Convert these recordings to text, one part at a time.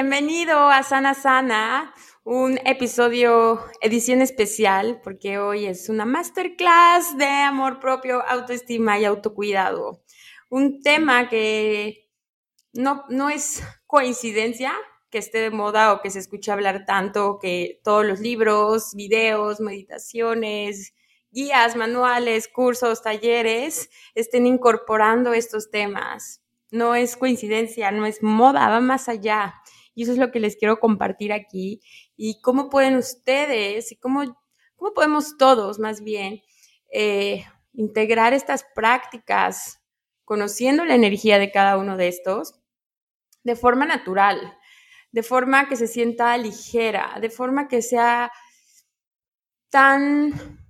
Bienvenido a Sana Sana, un episodio edición especial porque hoy es una masterclass de amor propio, autoestima y autocuidado. Un tema que no, no es coincidencia que esté de moda o que se escuche hablar tanto, que todos los libros, videos, meditaciones, guías, manuales, cursos, talleres estén incorporando estos temas. No es coincidencia, no es moda, va más allá. Y eso es lo que les quiero compartir aquí. Y cómo pueden ustedes y cómo, cómo podemos todos más bien eh, integrar estas prácticas, conociendo la energía de cada uno de estos, de forma natural, de forma que se sienta ligera, de forma que sea tan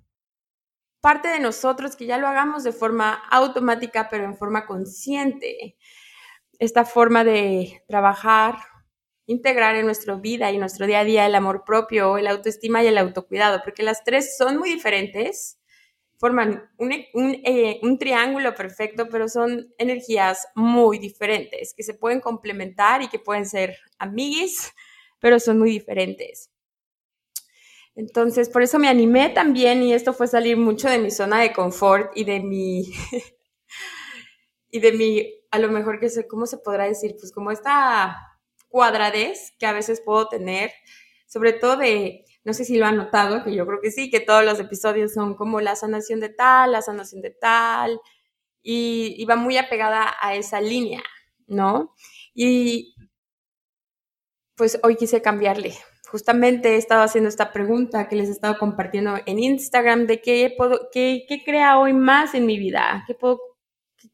parte de nosotros que ya lo hagamos de forma automática, pero en forma consciente. Esta forma de trabajar integrar en nuestra vida y nuestro día a día el amor propio, el autoestima y el autocuidado, porque las tres son muy diferentes, forman un, eh, un, triángulo perfecto, pero son energías muy diferentes, que se pueden complementar y que pueden ser amiguis, pero son muy diferentes. Entonces, por eso me animé también y esto fue salir mucho de mi zona de confort y de mi, y de mi, a lo mejor que sé, ¿cómo se podrá decir? Pues como esta cuadradez que a veces puedo tener, sobre todo de, no sé si lo han notado, que yo creo que sí, que todos los episodios son como la sanación de tal, la sanación de tal, y, va muy apegada a esa línea, ¿no? Y pues hoy quise cambiarle. Justamente he estado haciendo esta pregunta que les he estado compartiendo en Instagram de qué, puedo, qué, qué crea hoy más en mi vida, qué puedo,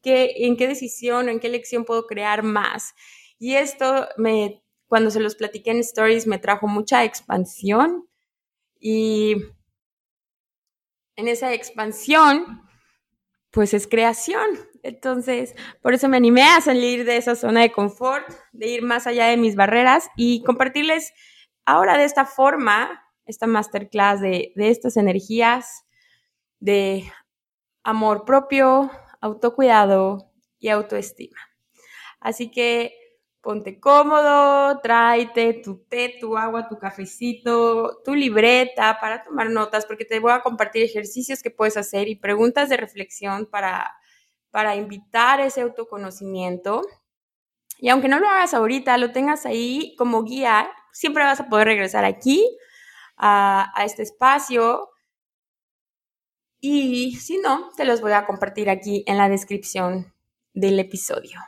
qué, en qué decisión o en qué lección puedo crear más. Y esto me, cuando se los platiqué en stories, me trajo mucha expansión y en esa expansión, pues es creación. Entonces, por eso me animé a salir de esa zona de confort, de ir más allá de mis barreras y compartirles ahora de esta forma, esta masterclass de, de estas energías de amor propio, autocuidado y autoestima. Así que ponte cómodo, tráete tu té, tu agua, tu cafecito, tu libreta para tomar notas, porque te voy a compartir ejercicios que puedes hacer y preguntas de reflexión para, para invitar ese autoconocimiento. Y aunque no lo hagas ahorita, lo tengas ahí como guía, siempre vas a poder regresar aquí a, a este espacio. Y si no, te los voy a compartir aquí en la descripción del episodio.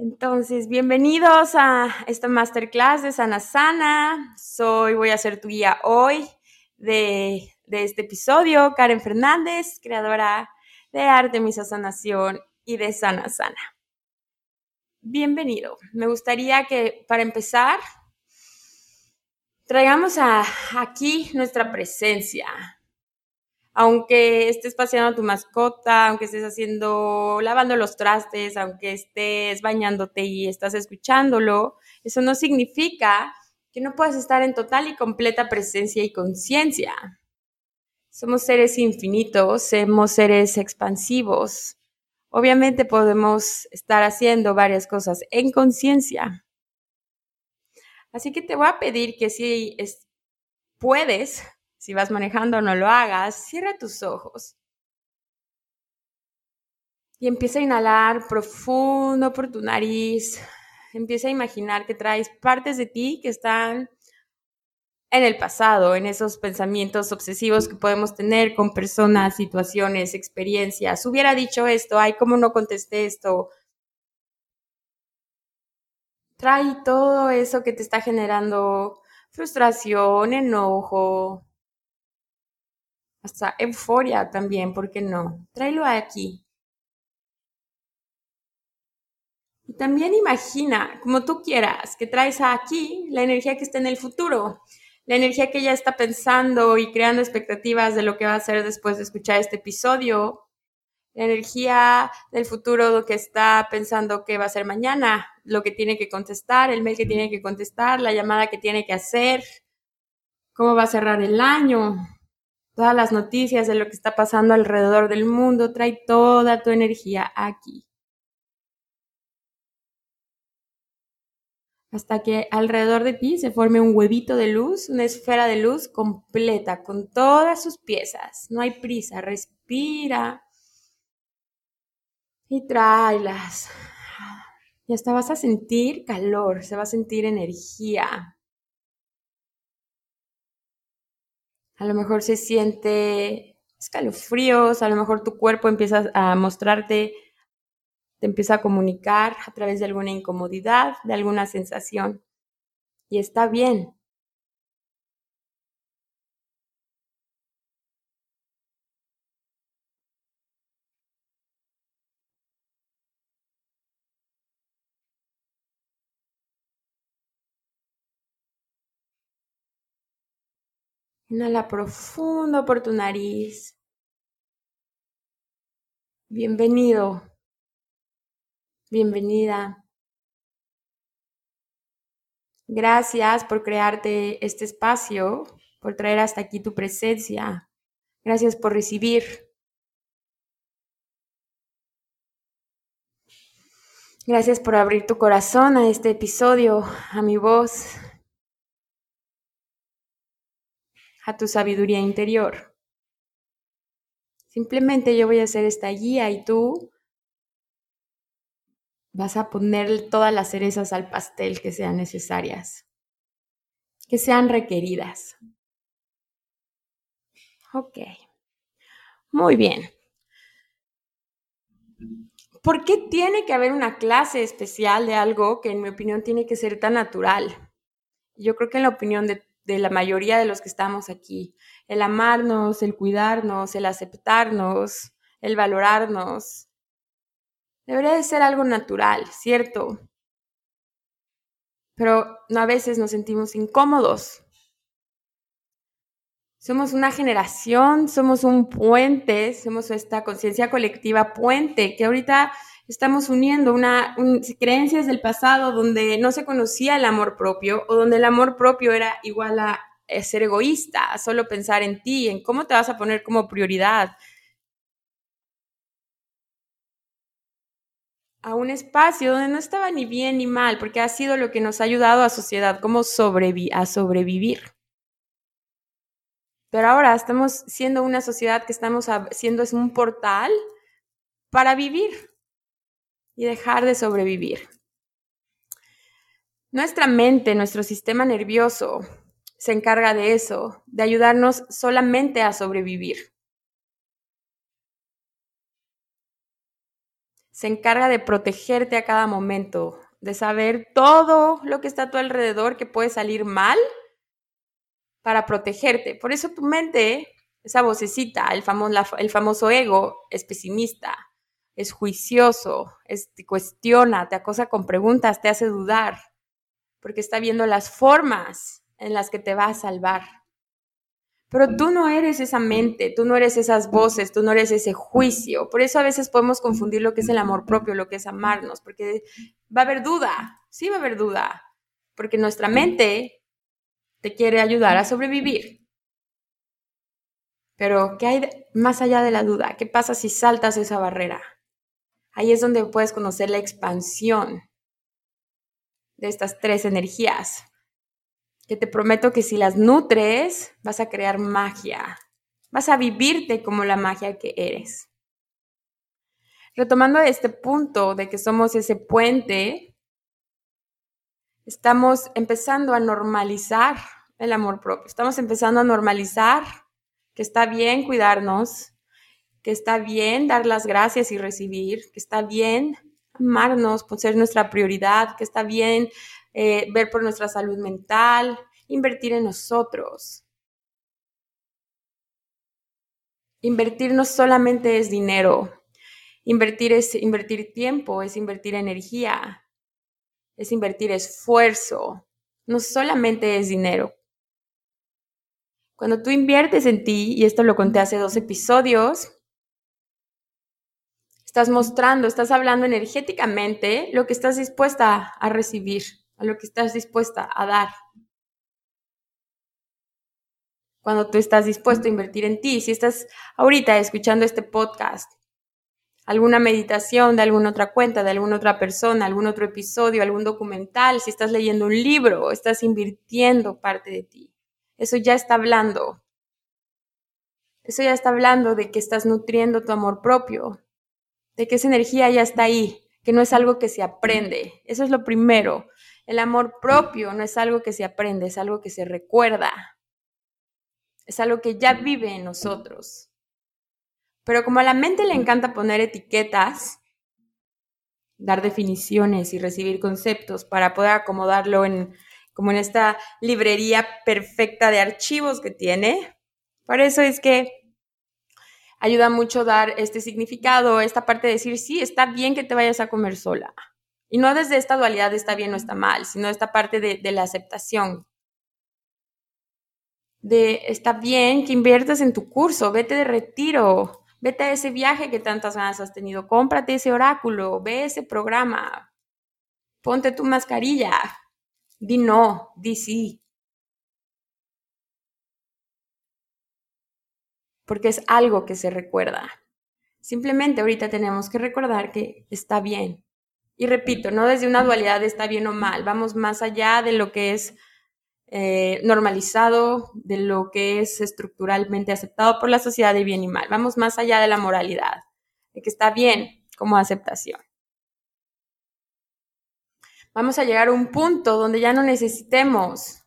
Entonces, bienvenidos a esta masterclass de Sana Sana. Soy, voy a ser tu guía hoy de, este episodio, Karen Fernández, creadora de Artemisa Sanación y de Sana Sana. Bienvenido. Me gustaría que para empezar traigamos a, aquí nuestra presencia, aunque estés paseando tu mascota, aunque estés haciendo, lavando los trastes, aunque estés bañándote y estás escuchándolo, eso no significa que no puedas estar en total y completa presencia y conciencia. Somos seres infinitos, somos seres expansivos. Obviamente podemos estar haciendo varias cosas en conciencia. Así que te voy a pedir que si puedes, si vas manejando, no lo hagas. Cierra tus ojos. Y empieza a inhalar profundo por tu nariz. Empieza a imaginar que traes partes de ti que están en el pasado, en esos pensamientos obsesivos que podemos tener con personas, situaciones, experiencias. Hubiera dicho esto, ay, ¿cómo no contesté esto? Trae todo eso que te está generando frustración, enojo, hasta euforia también, ¿por qué no? Tráelo aquí. Y también imagina, como tú quieras, que traes aquí la energía que está en el futuro, la energía que ya está pensando y creando expectativas de lo que va a hacer después de escuchar este episodio, la energía del futuro lo que está pensando que va a ser mañana, lo que tiene que contestar, el mail que tiene que contestar, la llamada que tiene que hacer, cómo va a cerrar el año, todas las noticias de lo que está pasando alrededor del mundo, trae toda tu energía aquí. Hasta que alrededor de ti se forme un huevito de luz, una esfera de luz completa, con todas sus piezas. No hay prisa, respira y tráelas. Y hasta vas a sentir calor, se va a sentir energía. A lo mejor se siente escalofríos, a lo mejor tu cuerpo empieza a mostrarte, te empieza a comunicar a través de alguna incomodidad, de alguna sensación. Y está bien, Inhala profundo por tu nariz. Bienvenido. Bienvenida. Gracias por crearte este espacio, por traer hasta aquí tu presencia. Gracias por recibir. Gracias por abrir tu corazón a este episodio, a mi voz, a tu sabiduría interior. Simplemente yo voy a hacer esta guía y tú vas a poner todas las cerezas al pastel que sean necesarias, que sean requeridas. Ok. Muy bien. ¿Por qué tiene que haber una clase especial de algo que en mi opinión tiene que ser tan natural? Yo creo que en la opinión de de la mayoría de los que estamos aquí. El amarnos, el cuidarnos, el aceptarnos, el valorarnos. Debería de ser algo natural, ¿cierto? Pero a veces nos sentimos incómodos. Somos una generación, somos un puente, somos esta conciencia colectiva puente que ahorita estamos uniendo una, creencias del pasado donde no se conocía el amor propio o donde el amor propio era igual a, ser egoísta, a solo pensar en ti, en cómo te vas a poner como prioridad. a un espacio donde no estaba ni bien ni mal, porque ha sido lo que nos ha ayudado a sociedad como a sobrevivir. Pero ahora estamos siendo una sociedad que estamos siendo es un portal para vivir, y dejar de sobrevivir. Nuestra mente, nuestro sistema nervioso, se encarga de eso, de ayudarnos solamente a sobrevivir. Se encarga de protegerte a cada momento, de saber todo lo que está a tu alrededor que puede salir mal para protegerte. Por eso tu mente, esa vocecita, el famoso, el famoso ego, es pesimista es juicioso, te cuestiona, te acosa con preguntas, te hace dudar, porque está viendo las formas en las que te va a salvar. Pero tú no eres esa mente, tú no eres esas voces, tú no eres ese juicio. Por eso a veces podemos confundir lo que es el amor propio, lo que es amarnos, porque va a haber duda, sí va a haber duda, porque nuestra mente te quiere ayudar a sobrevivir. Pero, ¿qué hay más allá de la duda? ¿Qué pasa si saltas esa barrera? Ahí es donde puedes conocer la expansión de estas tres energías, que te prometo que si las nutres, vas a crear magia, vas a vivirte como la magia que eres. Retomando este punto de que somos ese puente, estamos empezando a normalizar el amor propio, estamos empezando a normalizar que está bien cuidarnos, que está bien dar las gracias y recibir, que está bien amarnos por ser nuestra prioridad, que está bien eh, ver por nuestra salud mental, invertir en nosotros. Invertir no solamente es dinero. Invertir es invertir tiempo, es invertir energía, es invertir esfuerzo, no solamente es dinero. Cuando tú inviertes en ti, y esto lo conté hace dos episodios, estás mostrando, estás hablando energéticamente lo que estás dispuesta a recibir, a lo que estás dispuesta a dar. Cuando tú estás dispuesto a invertir en ti, si estás ahorita escuchando este podcast, alguna meditación de alguna otra cuenta, de alguna otra persona, algún otro episodio, algún documental, si estás leyendo un libro, estás invirtiendo parte de ti. Eso ya está hablando. Eso ya está hablando de que estás nutriendo tu amor propio, de que esa energía ya está ahí, que no es algo que se aprende. Eso es lo primero. El amor propio no es algo que se aprende, es algo que se recuerda. Es algo que ya vive en nosotros. Pero como a la mente le encanta poner etiquetas, dar definiciones y recibir conceptos para poder acomodarlo en como en esta librería perfecta de archivos que tiene. Por eso es que ayuda mucho dar este significado, esta parte de decir, sí, está bien que te vayas a comer sola. Y no desde esta dualidad de está bien o está mal, sino esta parte de, de la aceptación. De está bien que inviertas en tu curso, vete de retiro, vete a ese viaje que tantas ganas has tenido, cómprate ese oráculo, ve ese programa, ponte tu mascarilla, di no, di sí. Porque es algo que se recuerda. Simplemente ahorita tenemos que recordar que está bien. Y repito, no desde una dualidad de está bien o mal, vamos más allá de lo que es eh, normalizado, de lo que es estructuralmente aceptado por la sociedad de bien y mal. Vamos más allá de la moralidad, de que está bien como aceptación. Vamos a llegar a un punto donde ya no necesitemos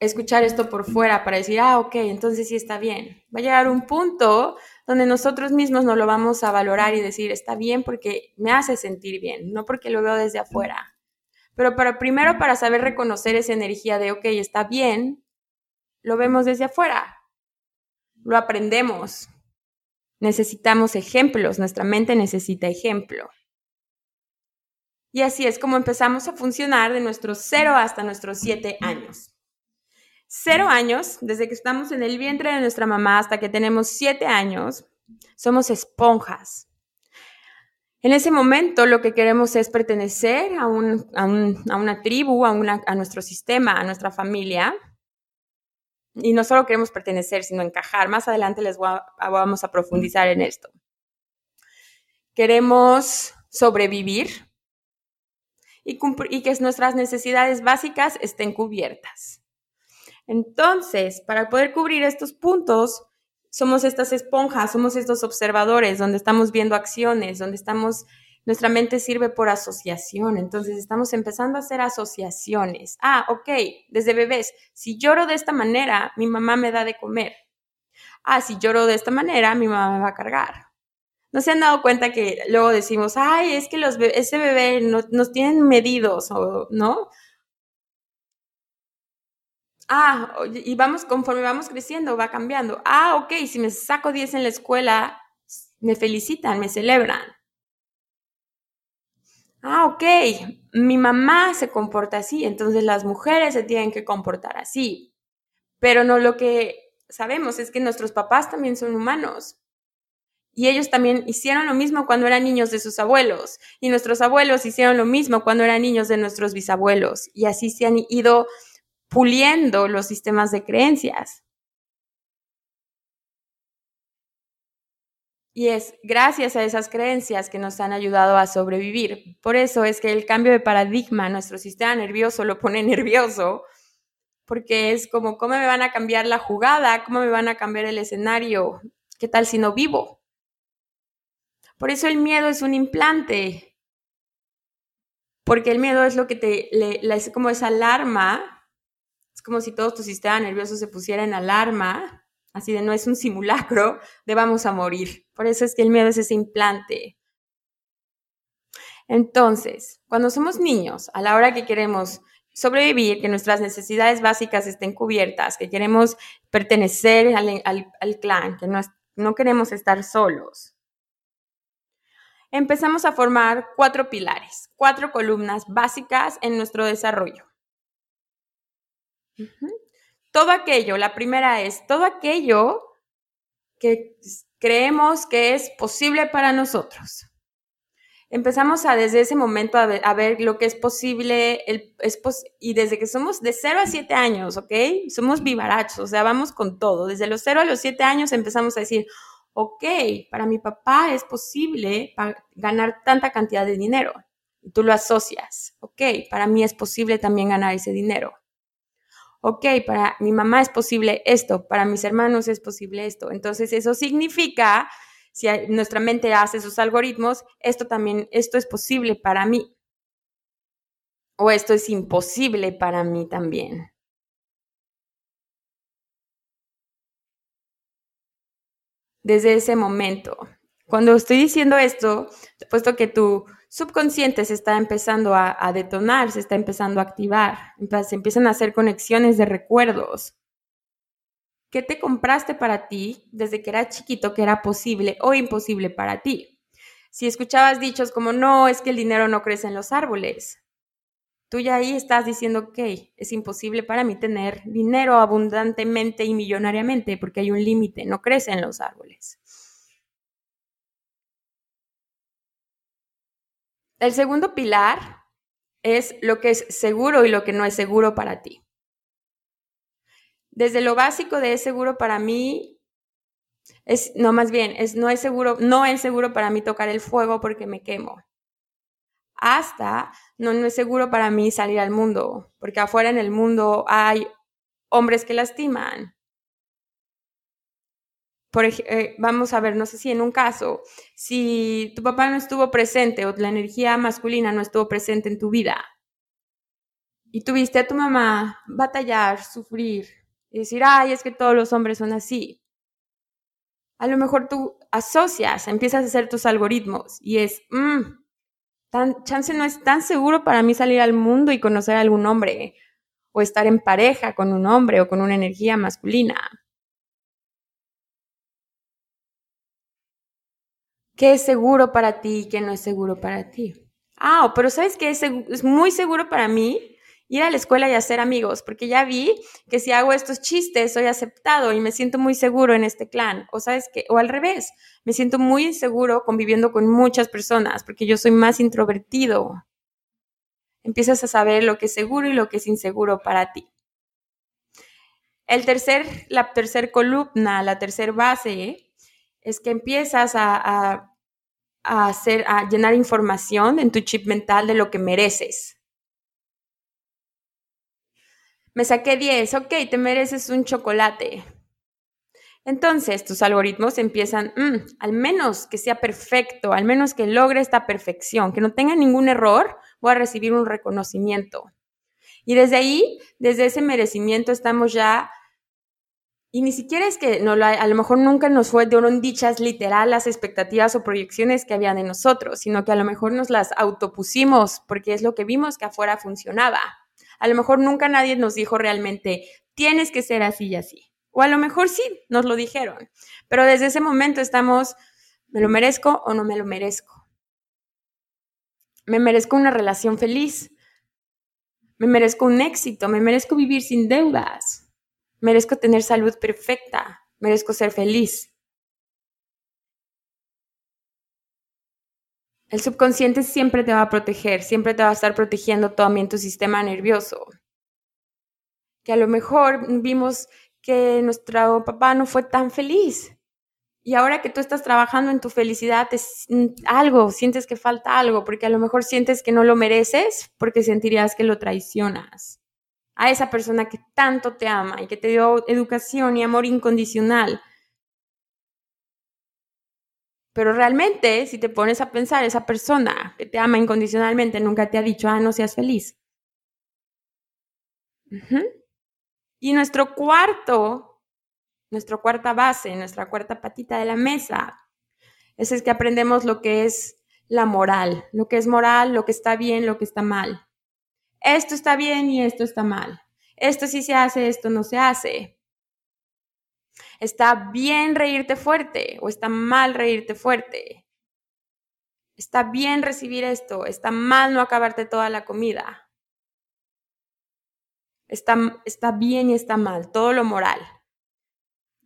escuchar esto por fuera para decir, ah, ok, entonces sí está bien. Va a llegar un punto donde nosotros mismos nos lo vamos a valorar y decir, está bien porque me hace sentir bien, no porque lo veo desde afuera. Pero para, primero para saber reconocer esa energía de, ok, está bien, lo vemos desde afuera, lo aprendemos. Necesitamos ejemplos, nuestra mente necesita ejemplo. Y así es como empezamos a funcionar de nuestros cero hasta nuestros siete años cero años, desde que estamos en el vientre de nuestra mamá hasta que tenemos siete años, somos esponjas. En ese momento lo que queremos es pertenecer a, una tribu, a, a nuestro sistema, a nuestra familia. Y no solo queremos pertenecer, sino encajar. Más adelante les vamos a profundizar en esto. Queremos sobrevivir y, y que nuestras necesidades básicas estén cubiertas. Entonces, para poder cubrir estos puntos, somos estas esponjas, somos estos observadores donde estamos viendo acciones, donde estamos, nuestra mente sirve por asociación. Entonces, estamos empezando a hacer asociaciones. Ah, ok, desde bebés, si lloro de esta manera, mi mamá me da de comer. Ah, si lloro de esta manera, mi mamá me va a cargar. ¿No se han dado cuenta que luego decimos, ay, es que los ese bebé no, nos tienen medidos, o, ¿no? Ah, y vamos, conforme vamos creciendo, va cambiando. Ah, ok, si me saco 10 en la escuela, me felicitan, me celebran. Ah, ok, mi mamá se comporta así, entonces las mujeres se tienen que comportar así. Pero no lo que sabemos es que nuestros papás también son humanos. Y ellos también hicieron lo mismo cuando eran niños de sus abuelos. Y nuestros abuelos hicieron lo mismo cuando eran niños de nuestros bisabuelos. Y así se han ido puliendo los sistemas de creencias. Y es gracias a esas creencias que nos han ayudado a sobrevivir. Por eso es que el cambio de paradigma, nuestro sistema nervioso lo pone nervioso, porque es como, ¿cómo me van a cambiar la jugada? ¿Cómo me van a cambiar el escenario? ¿Qué tal si no vivo? Por eso el miedo es un implante, porque el miedo es lo que te, le, es como esa alarma como si todo tu sistema nervioso se pusiera en alarma, así de no es un simulacro de vamos a morir. Por eso es que el miedo es ese implante. Entonces, cuando somos niños, a la hora que queremos sobrevivir, que nuestras necesidades básicas estén cubiertas, que queremos pertenecer al, clan, que no, no queremos estar solos, empezamos a formar cuatro pilares, cuatro columnas básicas en nuestro desarrollo. Todo aquello, la primera es todo aquello que creemos que es posible para nosotros. Empezamos a desde ese momento a ver, lo que es posible y desde que somos de 0 a 7 años, ¿ok? Somos vivarachos, o sea, vamos con todo. Desde los 0 a los 7 años empezamos a decir, ok, para mi papá es posible ganar tanta cantidad de dinero. Y tú lo asocias, ok, para mí es posible también ganar ese dinero. Ok, para mi mamá es posible esto, para mis hermanos es posible esto. Entonces eso significa si nuestra mente hace sus algoritmos, esto también, esto es posible para mí. O esto es imposible para mí también. Desde ese momento. Cuando estoy diciendo esto, puesto que tu subconsciente se está empezando a, detonar, se está empezando a activar, entonces empiezan a hacer conexiones de recuerdos ¿Qué te compraste para ti desde que era chiquito que era posible o imposible para ti? Si escuchabas dichos como, no, es que el dinero no crece en los árboles, tú ya ahí estás diciendo, ok, es imposible para mí tener dinero abundantemente y millonariamente porque hay un límite, no crece en los árboles. El segundo pilar es lo que es seguro y lo que no es seguro para ti. Desde lo básico de es seguro para mí, es, no más bien, es, no es seguro, no es seguro para mí tocar el fuego porque me quemo. Hasta no, no es seguro para mí salir al mundo, porque afuera en el mundo hay hombres que lastiman. Por, eh, vamos a ver, no sé si en un caso, si tu papá no estuvo presente o la energía masculina no estuvo presente en tu vida y tuviste a tu mamá batallar, sufrir, y decir, ay, es que todos los hombres son así. A lo mejor tú asocias, empiezas a hacer tus algoritmos y es, mmm, tan, chance no es tan seguro para mí salir al mundo y conocer a algún hombre o estar en pareja con un hombre o con una energía masculina. ¿Qué es seguro para ti y qué no es seguro para ti? Ah, pero ¿sabes qué es, es muy seguro para mí? ir a la escuela y hacer amigos, porque ya vi que si hago estos chistes soy aceptado y me siento muy seguro en este clan, o sabes que, o al revés, me siento muy inseguro conviviendo con muchas personas, porque yo soy más introvertido. Empiezas a saber lo que es seguro y lo que es inseguro para ti. El tercer, la tercer columna, la tercer base, es que empiezas a, a, hacer, a llenar información en tu chip mental de lo que mereces me saqué 10, ok, te mereces un chocolate. Entonces tus algoritmos empiezan, mm, al menos que sea perfecto, al menos que logre esta perfección, que no tenga ningún error, voy a recibir un reconocimiento. Y desde ahí, desde ese merecimiento estamos ya, y ni siquiera es que no, a lo mejor nunca nos fueron dichas literal las expectativas o proyecciones que habían de nosotros, sino que a lo mejor nos las autopusimos porque es lo que vimos que afuera funcionaba. A lo mejor nunca nadie nos dijo realmente, tienes que ser así y así. O a lo mejor sí, nos lo dijeron. Pero desde ese momento estamos, ¿me lo merezco o no me lo merezco? Me merezco una relación feliz. Me merezco un éxito. Me merezco vivir sin deudas. Merezco tener salud perfecta. Merezco ser feliz. El subconsciente siempre te va a proteger, siempre te va a estar protegiendo también tu sistema nervioso. Que a lo mejor vimos que nuestro papá no fue tan feliz. Y ahora que tú estás trabajando en tu felicidad, algo, sientes que falta algo, porque a lo mejor sientes que no lo mereces, porque sentirías que lo traicionas. A esa persona que tanto te ama y que te dio educación y amor incondicional, pero realmente, si te pones a pensar, esa persona que te ama incondicionalmente nunca te ha dicho, ah, no seas feliz. Y nuestro cuarto, nuestra cuarta base, nuestra cuarta patita de la mesa, es que aprendemos lo que es la moral, lo que es moral, lo que está bien, lo que está mal. Esto está bien y esto está mal. Esto sí se hace, esto no se hace. ¿Está bien reírte fuerte o está mal reírte fuerte? Está bien recibir esto, está mal no acabarte toda la comida. Está, está bien y está mal, todo lo moral.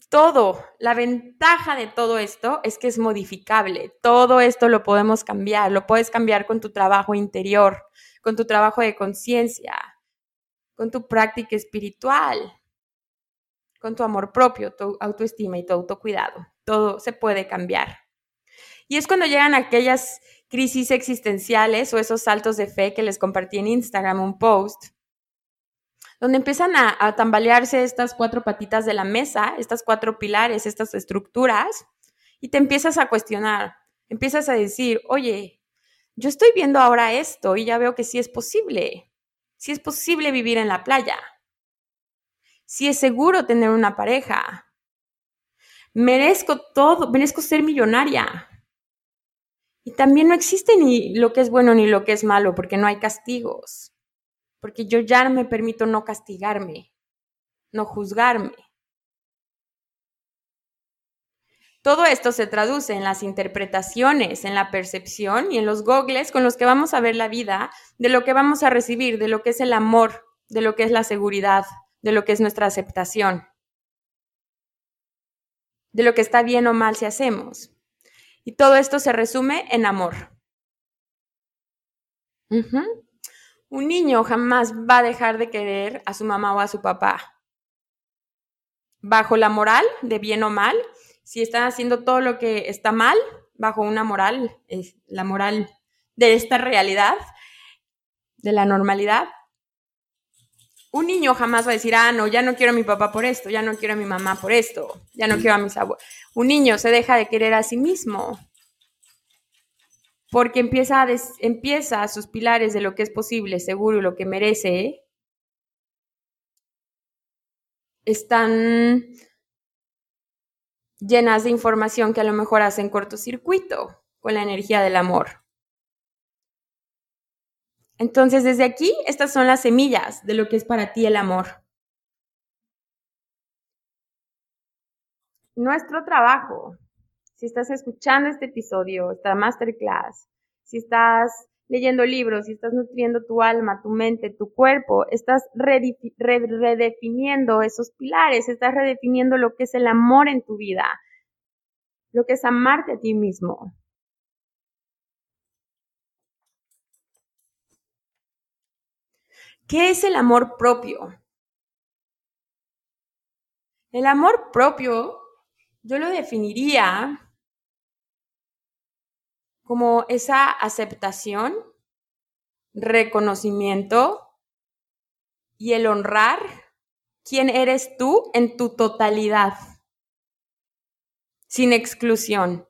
Todo, la ventaja de todo esto es que es modificable. Todo esto lo podemos cambiar, lo puedes cambiar con tu trabajo interior, con tu trabajo de conciencia, con tu práctica espiritual, con tu amor propio, tu autoestima y tu autocuidado. Todo se puede cambiar. Y es cuando llegan aquellas crisis existenciales o esos saltos de fe que les compartí en Instagram, un post, donde empiezan a, tambalearse estas cuatro patitas de la mesa, estas cuatro pilares, estas estructuras, y te empiezas a cuestionar, empiezas a decir, oye, yo estoy viendo ahora esto y ya veo que sí es posible, sí es posible vivir en la playa, sí es seguro tener una pareja, merezco todo, merezco ser millonaria, y también no existe ni lo que es bueno ni lo que es malo, porque no hay castigos. Porque yo ya me permito no castigarme, no juzgarme. Todo esto se traduce en las interpretaciones, en la percepción y en los gogles con los que vamos a ver la vida, de lo que vamos a recibir, de lo que es el amor, de lo que es la seguridad, de lo que es nuestra aceptación, de lo que está bien o mal si hacemos. Y todo esto se resume en amor. Un niño jamás va a dejar de querer a su mamá o a su papá. Bajo la moral de bien o mal, si están haciendo todo lo que está mal, bajo una moral, es la moral de esta realidad, de la normalidad, un niño jamás va a decir, ah, no, ya no quiero a mi papá por esto, ya no quiero a mi mamá por esto, ya no quiero a mis abuelos. Un niño se deja de querer a sí mismo porque empieza a, empieza a sus pilares de lo que es posible, seguro y lo que merece, están llenas de información que a lo mejor hacen cortocircuito con la energía del amor. Entonces, desde aquí, estas son las semillas de lo que es para ti el amor. Nuestro trabajo, si estás escuchando este episodio, esta masterclass, si estás leyendo libros, si estás nutriendo tu alma, tu mente, tu cuerpo, estás redefiniendo esos pilares, estás redefiniendo lo que es el amor en tu vida, lo que es amarte a ti mismo. ¿Qué es el amor propio? El amor propio yo lo definiría como esa aceptación, reconocimiento y el honrar quién eres tú en tu totalidad, sin exclusión.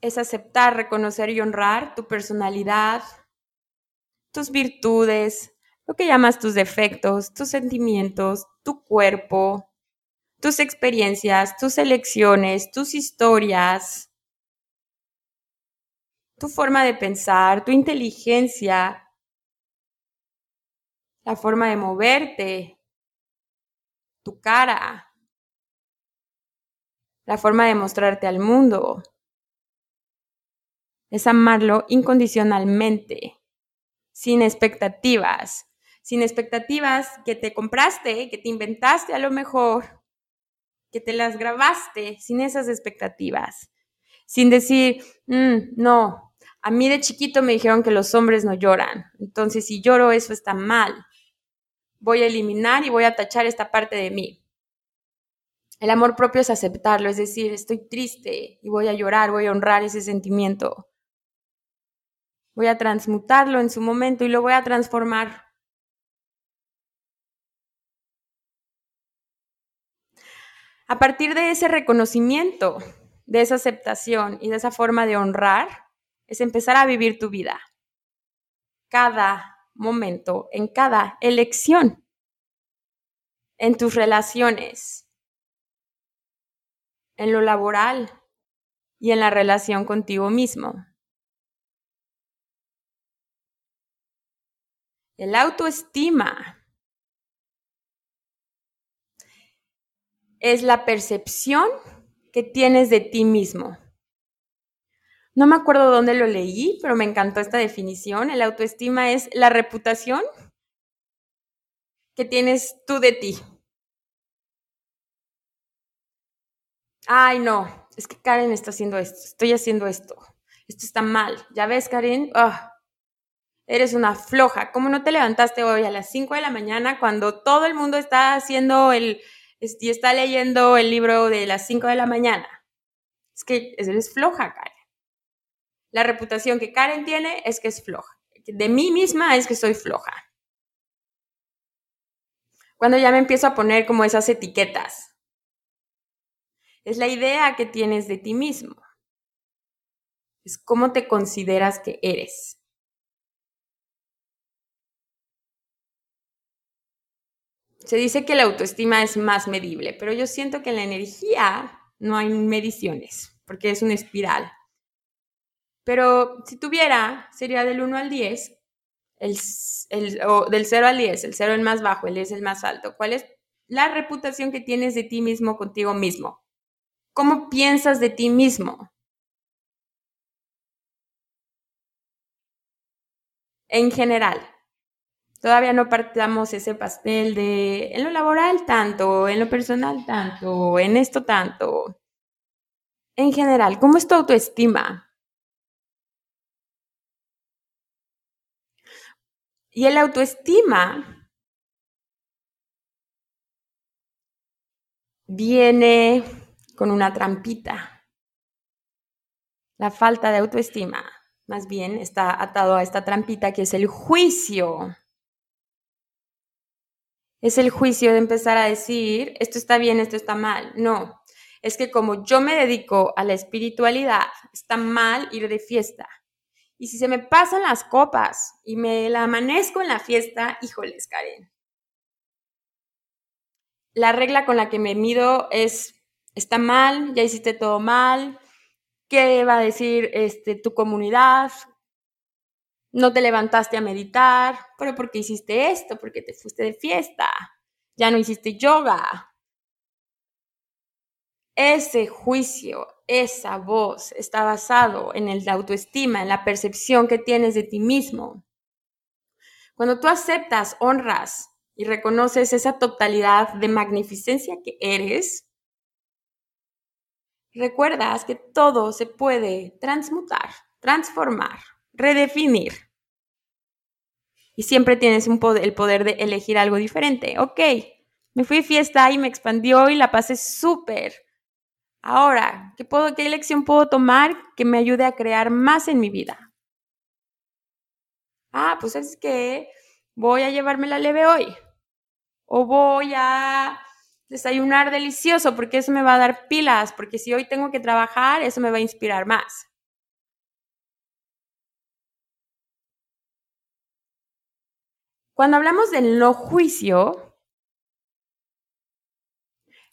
Es aceptar, reconocer y honrar tu personalidad, tus virtudes, lo que llamas tus defectos, tus sentimientos, tu cuerpo, tus experiencias, tus elecciones, tus historias, tu forma de pensar, tu inteligencia, la forma de moverte, tu cara, la forma de mostrarte al mundo. Es amarlo incondicionalmente sin expectativas, sin expectativas que te compraste, que te inventaste a lo mejor, que te las grabaste, sin esas expectativas, sin decir, mm, no, a mí de chiquito me dijeron que los hombres no lloran, entonces si lloro eso está mal, voy a eliminar y voy a tachar esta parte de mí. El amor propio es aceptarlo, es decir, estoy triste y voy a llorar, voy a honrar ese sentimiento voy a transmutarlo en su momento y lo voy a transformar. A partir de ese reconocimiento, de esa aceptación y de esa forma de honrar, es empezar a vivir tu vida. Cada momento, en cada elección, en tus relaciones, en lo laboral y en la relación contigo mismo. El autoestima es la percepción que tienes de ti mismo. no me acuerdo dónde lo leí, pero me encantó esta definición. El autoestima es la reputación que tienes tú de ti. Ay, no, es que Karen está haciendo esto, estoy haciendo esto, esto está mal. Ya ves, Karen, ah, eres una floja. ¿Cómo no te levantaste hoy a las 5 de la mañana cuando todo el mundo está haciendo el y está leyendo el libro de las 5 de la mañana? Es que eres floja, Karen. La reputación que Karen tiene es que es floja. De mí misma es que soy floja. Cuando ya me empiezo a poner como esas etiquetas. Es la idea que tienes de ti mismo. Es cómo te consideras que eres. Se dice que la autoestima es más medible, pero yo siento que en la energía no hay mediciones, porque es una espiral. Pero si tuviera, sería del 1 al 10, el, o del 0 al 10, el 0 el más bajo, el 10 el más alto. ¿Cuál es la reputación que tienes de ti mismo contigo mismo? ¿Cómo piensas de ti mismo? En general. Todavía no partamos ese pastel de en lo laboral tanto, en lo personal tanto, en esto tanto. En general, ¿cómo es tu autoestima? Y el autoestima viene con una trampita. La falta de autoestima, más bien, está atado a esta trampita que es el juicio es el juicio de empezar a decir, esto está bien, esto está mal. No, es que como yo me dedico a la espiritualidad, está mal ir de fiesta. Y si se me pasan las copas y me la amanezco en la fiesta, híjoles, Karen. La regla con la que me mido es, está mal, ya hiciste todo mal, ¿qué va a decir este, tu comunidad? No te levantaste a meditar, pero ¿por qué hiciste esto? Porque te fuiste de fiesta, ya no hiciste yoga. Ese juicio, esa voz está basado en el autoestima, en la percepción que tienes de ti mismo. Cuando tú aceptas, honras y reconoces esa totalidad de magnificencia que eres, recuerdas que todo se puede transmutar, transformar redefinir. Y siempre tienes el poder de elegir algo diferente. Ok, me fui a fiesta y me expandió y la pasé súper. Ahora, ¿qué, puedo, ¿qué elección puedo tomar que me ayude a crear más en mi vida? Ah, pues es que voy a llevarme la leve hoy. O voy a desayunar delicioso porque eso me va a dar pilas, porque si hoy tengo que trabajar, eso me va a inspirar más. Cuando hablamos del no juicio,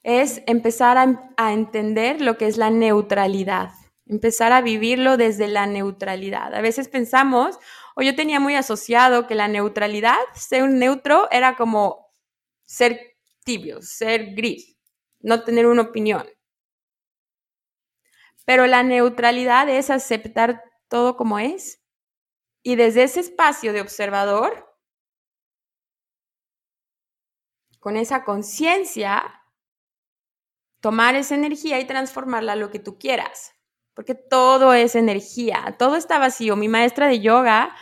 es empezar a, entender lo que es la neutralidad, empezar a vivirlo desde la neutralidad. A veces pensamos, o yo tenía muy asociado que la neutralidad, ser neutro, era como ser tibio, ser gris, no tener una opinión. Pero la neutralidad es aceptar todo como es y desde ese espacio de observador con esa conciencia, tomar esa energía y transformarla a lo que tú quieras, porque todo es energía, todo está vacío. Mi maestra de yoga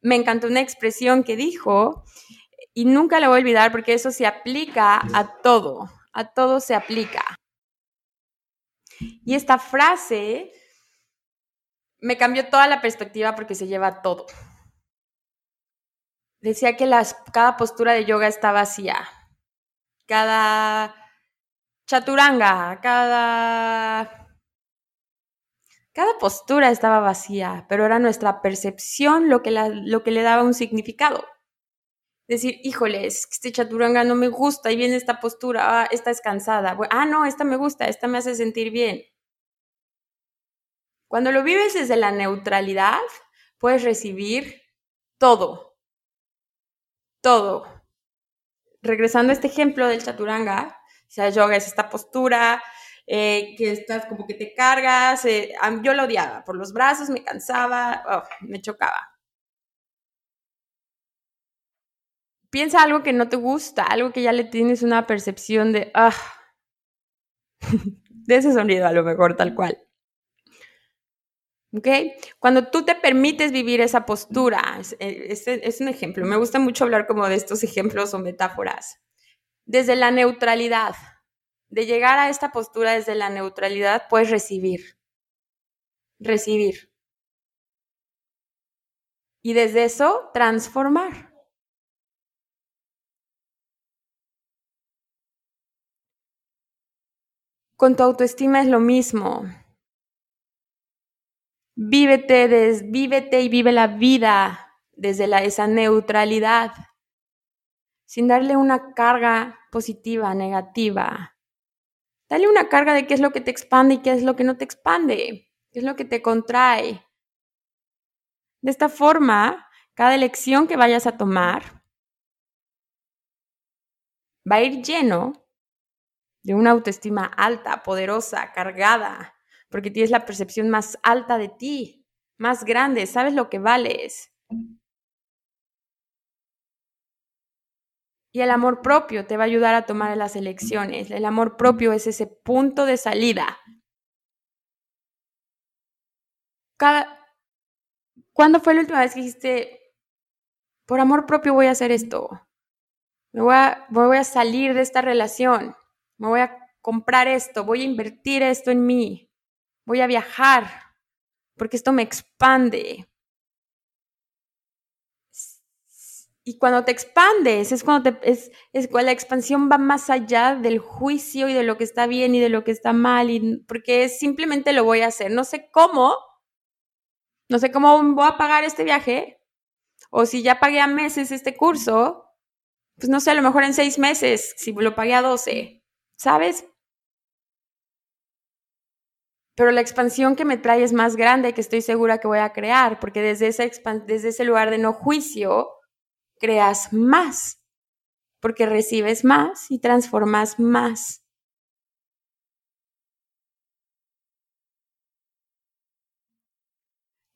me encantó una expresión que dijo, y nunca la voy a olvidar porque eso se aplica a todo, a todo se aplica. Y esta frase me cambió toda la perspectiva porque se lleva todo decía que las, cada postura de yoga está vacía. Cada chaturanga, cada... Cada postura estaba vacía, pero era nuestra percepción lo que, lo que le daba un significado. Decir, híjole, este chaturanga no me gusta y viene esta postura, ah, esta es cansada. ah, no, esta me gusta, esta me hace sentir bien. Cuando lo vives desde la neutralidad, puedes recibir todo, todo. Regresando a este ejemplo del chaturanga, o sea, yoga es esta postura, eh, que estás como que te cargas. Eh, yo lo odiaba, por los brazos me cansaba, oh, me chocaba. Piensa algo que no te gusta, algo que ya le tienes una percepción de, ah, de ese sonido a lo mejor tal cual. ¿Ok? Cuando tú te permites vivir esa postura, es, es, un ejemplo, me gusta mucho hablar como de estos ejemplos o metáforas. Desde la neutralidad, de llegar a esta postura desde la neutralidad, puedes recibir. Recibir. Y desde eso, transformar. Con tu autoestima es lo mismo. Vívete, desvívete y vive la vida desde la, esa neutralidad, sin darle una carga positiva, negativa. Dale una carga de qué es lo que te expande y qué es lo que no te expande, qué es lo que te contrae. De esta forma, cada elección que vayas a tomar va a ir lleno de una autoestima alta, poderosa, cargada, porque tienes la percepción más alta de ti, más grande, sabes lo que vales. Y el amor propio te va a ayudar a tomar las elecciones. El amor propio es ese punto de salida. ¿Cuándo fue la última vez que dijiste, por amor propio voy a hacer esto? Me voy a, voy a salir de esta relación. Me voy a comprar esto. Voy a invertir esto en mí voy a viajar, porque esto me expande. Y cuando te expandes, es cuando te, es, es cuando la expansión va más allá del juicio y de lo que está bien y de lo que está mal, y, porque simplemente lo voy a hacer. No sé cómo, no sé cómo voy a pagar este viaje, o si ya pagué a meses este curso, pues no sé, a lo mejor en seis meses, si lo pagué a doce, ¿sabes? Pero la expansión que me trae es más grande que estoy segura que voy a crear, porque desde ese, desde ese lugar de no juicio creas más, porque recibes más y transformas más.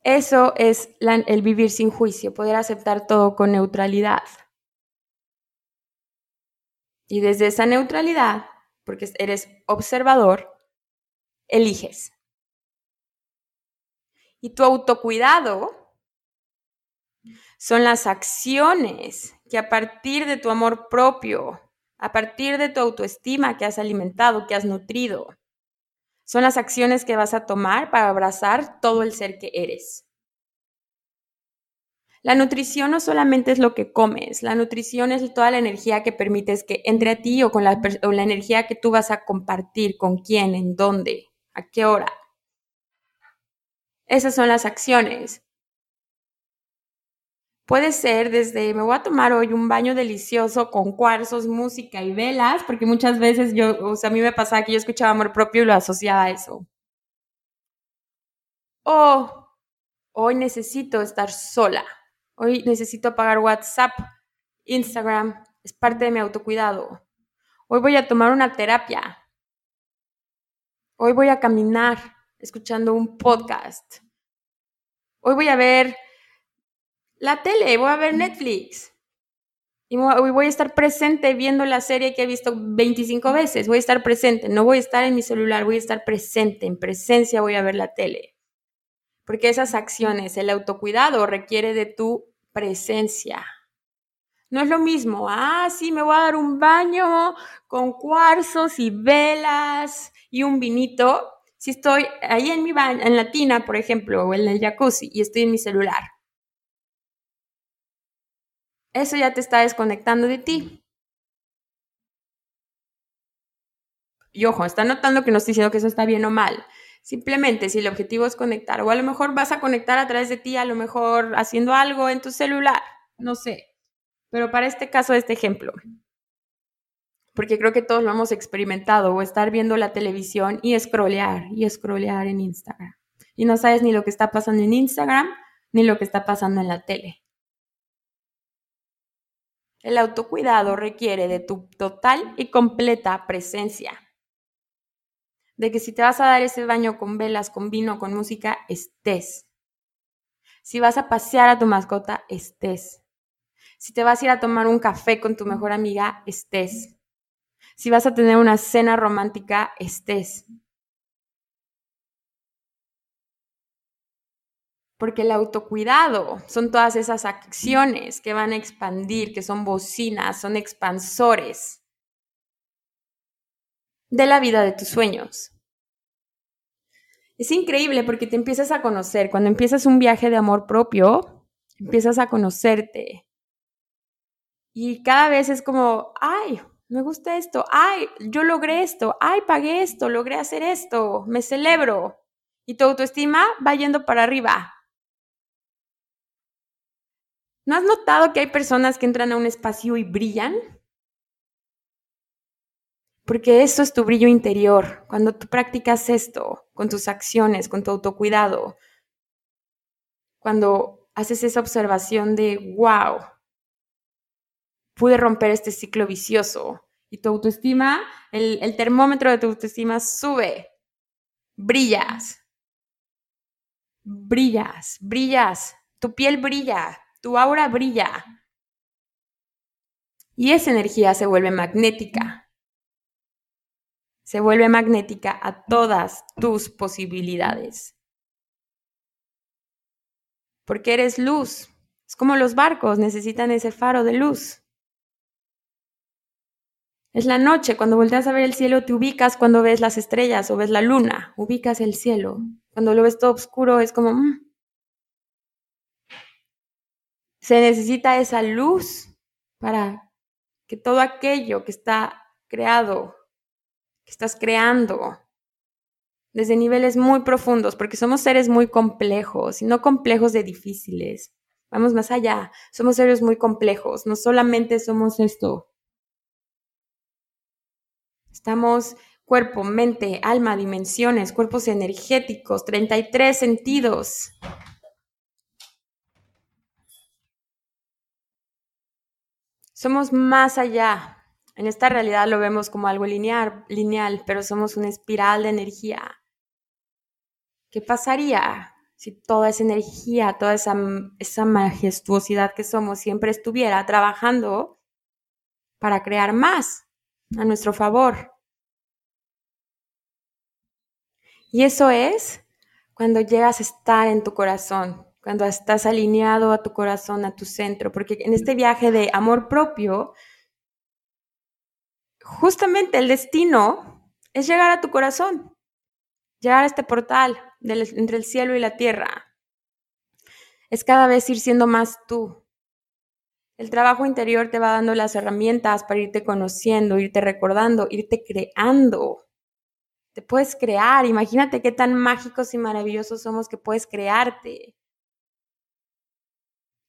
Eso es el vivir sin juicio, poder aceptar todo con neutralidad. Y desde esa neutralidad, porque eres observador, eliges. Y tu autocuidado son las acciones que a partir de tu amor propio, a partir de tu autoestima que has alimentado, que has nutrido, son las acciones que vas a tomar para abrazar todo el ser que eres. La nutrición no solamente es lo que comes, la nutrición es toda la energía que permites que entre a ti o con la, o la energía que tú vas a compartir, con quién, en dónde, a qué hora. Esas son las acciones. Puede ser desde me voy a tomar hoy un baño delicioso con cuarzos, música y velas, porque muchas veces yo, o sea, a mí me pasaba que yo escuchaba amor propio y lo asociaba a eso. O hoy necesito estar sola. Hoy necesito apagar WhatsApp, Instagram, es parte de mi autocuidado. Hoy voy a tomar una terapia. Hoy voy a caminar escuchando un podcast. Hoy voy a ver la tele, voy a ver Netflix. Y hoy voy a estar presente viendo la serie que he visto 25 veces. Voy a estar presente, no voy a estar en mi celular, voy a estar presente, en presencia voy a ver la tele. Porque esas acciones, el autocuidado requiere de tu presencia. No es lo mismo, ah, sí, me voy a dar un baño con cuarzos y velas y un vinito si estoy ahí en mi baño, en la tina, por ejemplo, o en el jacuzzi y estoy en mi celular. Eso ya te está desconectando de ti. Y ojo, está notando que no estoy diciendo que eso está bien o mal. Simplemente si el objetivo es conectar, o a lo mejor vas a conectar a través de ti, a lo mejor haciendo algo en tu celular, no sé. Pero para este caso, este ejemplo, porque creo que todos lo hemos experimentado, o estar viendo la televisión y scrollear y scrollear en Instagram. Y no sabes ni lo que está pasando en Instagram, ni lo que está pasando en la tele. El autocuidado requiere de tu total y completa presencia. de que si te vas a dar ese baño con velas, con vino, con música, estés. Si vas a pasear a tu mascota, estés. Si te vas a ir a tomar un café con tu mejor amiga, estés. Si vas a tener una cena romántica, estés. Porque el autocuidado son todas esas acciones que van a expandir, que son bocinas, son expansores de la vida de tus sueños. Es increíble porque te empiezas a conocer. Cuando empiezas un viaje de amor propio, empiezas a conocerte. Y cada vez es como, ay, me gusta esto, ay, yo logré esto, ay, pagué esto, logré hacer esto, me celebro. Y tu autoestima va yendo para arriba. ¿No has notado que hay personas que entran a un espacio y brillan? Porque eso es tu brillo interior. Cuando tú practicas esto con tus acciones, con tu autocuidado, cuando haces esa observación de, wow, pude romper este ciclo vicioso y tu autoestima, el, termómetro de tu autoestima sube, brillas, brillas, brillas, tu piel brilla, tu aura brilla. Y esa energía se vuelve magnética se vuelve magnética a todas tus posibilidades. Porque eres luz. Es como los barcos necesitan ese faro de luz. Es la noche, cuando volteas a ver el cielo, te ubicas cuando ves las estrellas o ves la luna, ubicas el cielo. Cuando lo ves todo oscuro, es como... Mm". Se necesita esa luz para que todo aquello que está creado que estás creando desde niveles muy profundos, porque somos seres muy complejos y no complejos de difíciles. Vamos más allá, somos seres muy complejos, no solamente somos esto. Estamos cuerpo, mente, alma, dimensiones, cuerpos energéticos, 33 sentidos. Somos más allá en esta realidad lo vemos como algo lineal, lineal, pero somos una espiral de energía. ¿Qué pasaría si toda esa energía, toda esa, esa majestuosidad que somos siempre estuviera trabajando para crear más a nuestro favor? Y eso es cuando llegas a estar en tu corazón, cuando estás alineado a tu corazón, a tu centro, porque en este viaje de amor propio, justamente el destino es llegar a tu corazón, llegar a este portal entre el cielo y la tierra. Es cada vez ir siendo más tú. El trabajo interior te va dando las herramientas para irte conociendo, irte recordando, irte creando. Te puedes crear, imagínate qué tan mágicos y maravillosos somos que puedes crearte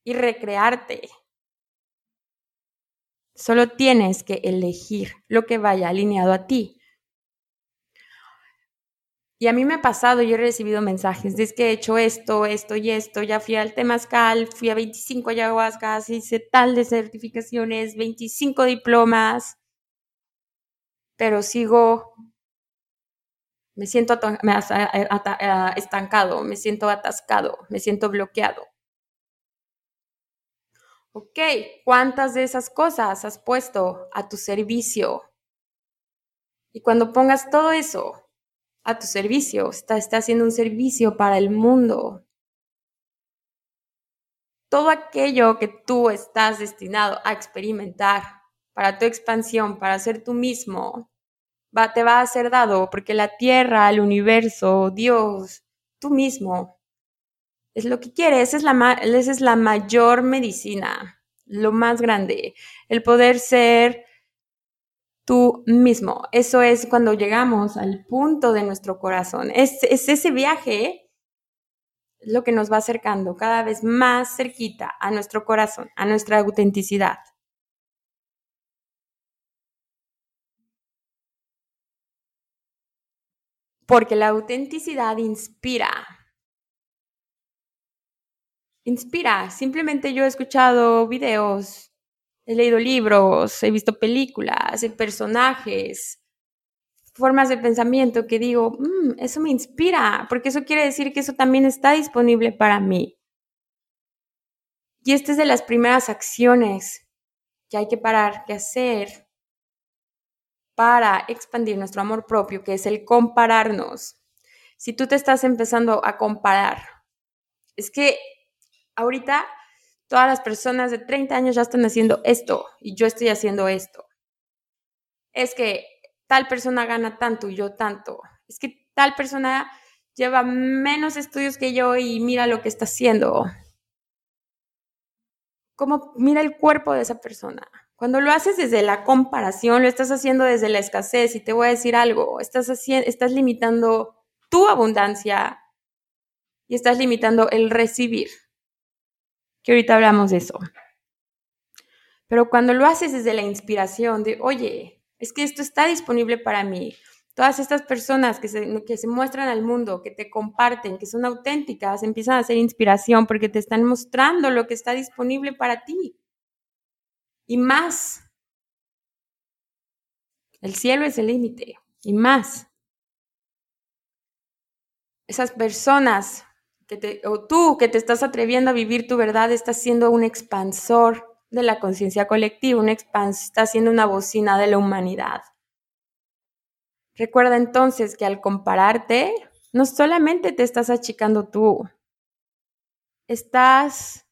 y recrearte. Solo tienes que elegir lo que vaya alineado a ti. Y a mí me ha pasado, yo he recibido mensajes, de que he hecho esto, esto y esto, ya fui al Temazcal, fui a 25 ayahuascas, hice tal de certificaciones, 25 diplomas, pero sigo, me siento estancado, me siento atascado, me siento bloqueado. Ok, ¿cuántas de esas cosas has puesto a tu servicio? Y cuando pongas todo eso a tu servicio, está, está haciendo un servicio para el mundo. Todo aquello que tú estás destinado a experimentar para tu expansión, para ser tú mismo, te va a ser dado porque la tierra, el universo, Dios, tú mismo es lo que quiere, esa es la, esa es la mayor medicina, lo más grande, el poder ser tú mismo. Eso es cuando llegamos al punto de nuestro corazón. Es, es ese viaje lo que nos va acercando cada vez más cerquita a nuestro corazón, a nuestra autenticidad. Porque la autenticidad inspira, inspira. Simplemente yo he escuchado videos, he leído libros, he visto películas, he personajes, formas de pensamiento que digo, mm, eso me inspira, porque eso quiere decir que eso también está disponible para mí. Y esta es de las primeras acciones que hay que parar, que hacer para expandir nuestro amor propio, que es el compararnos. Si tú te estás empezando a comparar, es que ahorita todas las personas de 30 años ya están haciendo esto y yo estoy haciendo esto. Es que tal persona gana tanto y yo tanto. Es que tal persona lleva menos estudios que yo y mira lo que está haciendo. ¿Cómo mira el cuerpo de esa persona? Cuando lo haces desde la comparación, lo estás haciendo desde la escasez y te voy a decir algo, estás, haciendo, estás limitando tu abundancia y estás limitando el recibir, que ahorita hablamos de eso. Pero cuando lo haces desde la inspiración de, oye, es que esto está disponible para mí, todas estas personas que se, que se muestran al mundo, que te comparten, que son auténticas, empiezan a ser inspiración porque te están mostrando lo que está disponible para ti. Y más. El cielo es el límite. Y más. Esas personas que te, o tú que te estás atreviendo a vivir tu verdad, estás siendo un expansor de la conciencia colectiva, un estás siendo una bocina de la humanidad. Recuerda entonces que al compararte, no solamente te estás achicando tú, estás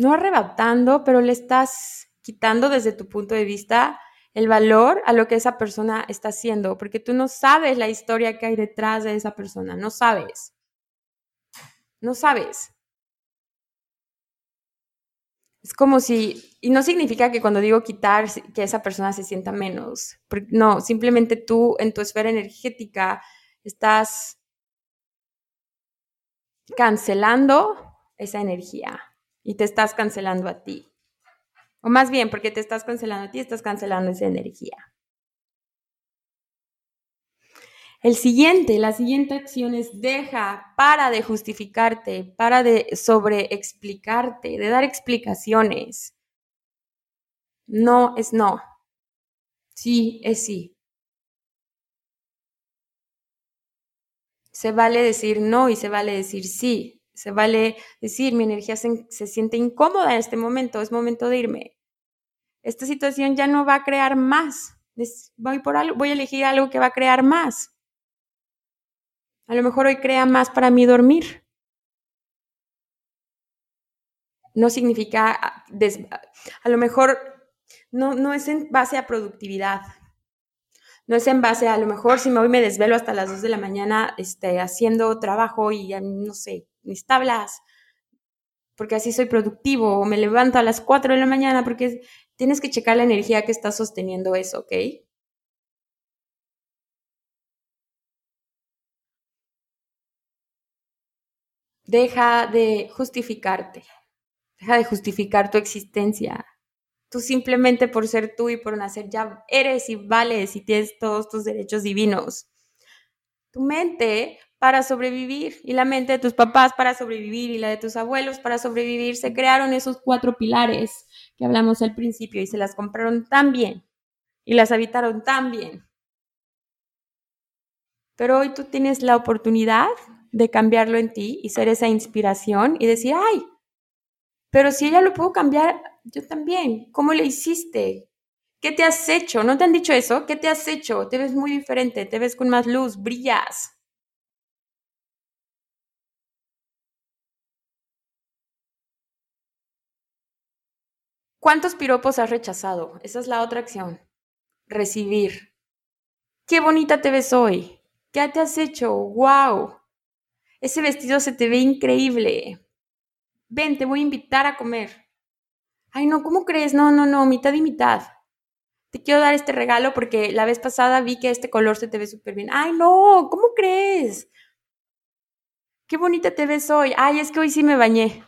no arrebatando, pero le estás quitando desde tu punto de vista el valor a lo que esa persona está haciendo, porque tú no sabes la historia que hay detrás de esa persona, no sabes. No sabes. Es como si, y no significa que cuando digo quitar, que esa persona se sienta menos. No, simplemente tú en tu esfera energética estás cancelando esa energía y te estás cancelando a ti. O más bien, porque te estás cancelando a ti, estás cancelando esa energía. El siguiente, la siguiente acción es deja, para de justificarte, para de sobreexplicarte, de dar explicaciones. No es no. Sí es sí. Se vale decir no y se vale decir sí. Se vale decir mi energía se, se siente incómoda en este momento, es momento de irme. Esta situación ya no va a crear más. Voy, por algo, voy a elegir algo que va a crear más. A lo mejor hoy crea más para mí dormir. No significa, a lo mejor no, no es en base a productividad. No es en base a, lo mejor si me voy me desvelo hasta las 2 de la mañana este, haciendo trabajo y no sé, mis tablas, porque así soy productivo, o me levanto a las 4 de la mañana porque tienes que checar la energía que está sosteniendo eso, ¿ok? Deja de justificarte. Deja de justificar tu existencia. Tú simplemente por ser tú y por nacer ya eres y vales y tienes todos tus derechos divinos. Tu mente para sobrevivir y la mente de tus papás para sobrevivir y la de tus abuelos para sobrevivir, se crearon esos cuatro pilares que hablamos al principio y se las compraron tan bien y las habitaron tan bien. Pero hoy tú tienes la oportunidad de cambiarlo en ti y ser esa inspiración y decir, ay, pero si ella lo pudo cambiar, yo también. ¿Cómo le hiciste? ¿Qué te has hecho? ¿No te han dicho eso? ¿Qué te has hecho? Te ves muy diferente, te ves con más luz, brillas. ¿Cuántos piropos has rechazado? Esa es la otra acción. Recibir. Qué bonita te ves hoy. ¿Qué te has hecho? ¡Wow! Ese vestido se te ve increíble. Ven, te voy a invitar a comer. Ay, no, ¿cómo crees? No, no, no, mitad y mitad. Te quiero dar este regalo porque la vez pasada vi que este color se te ve súper bien. Ay, no, ¿cómo crees? Qué bonita te ves hoy. Ay, es que hoy sí me bañé.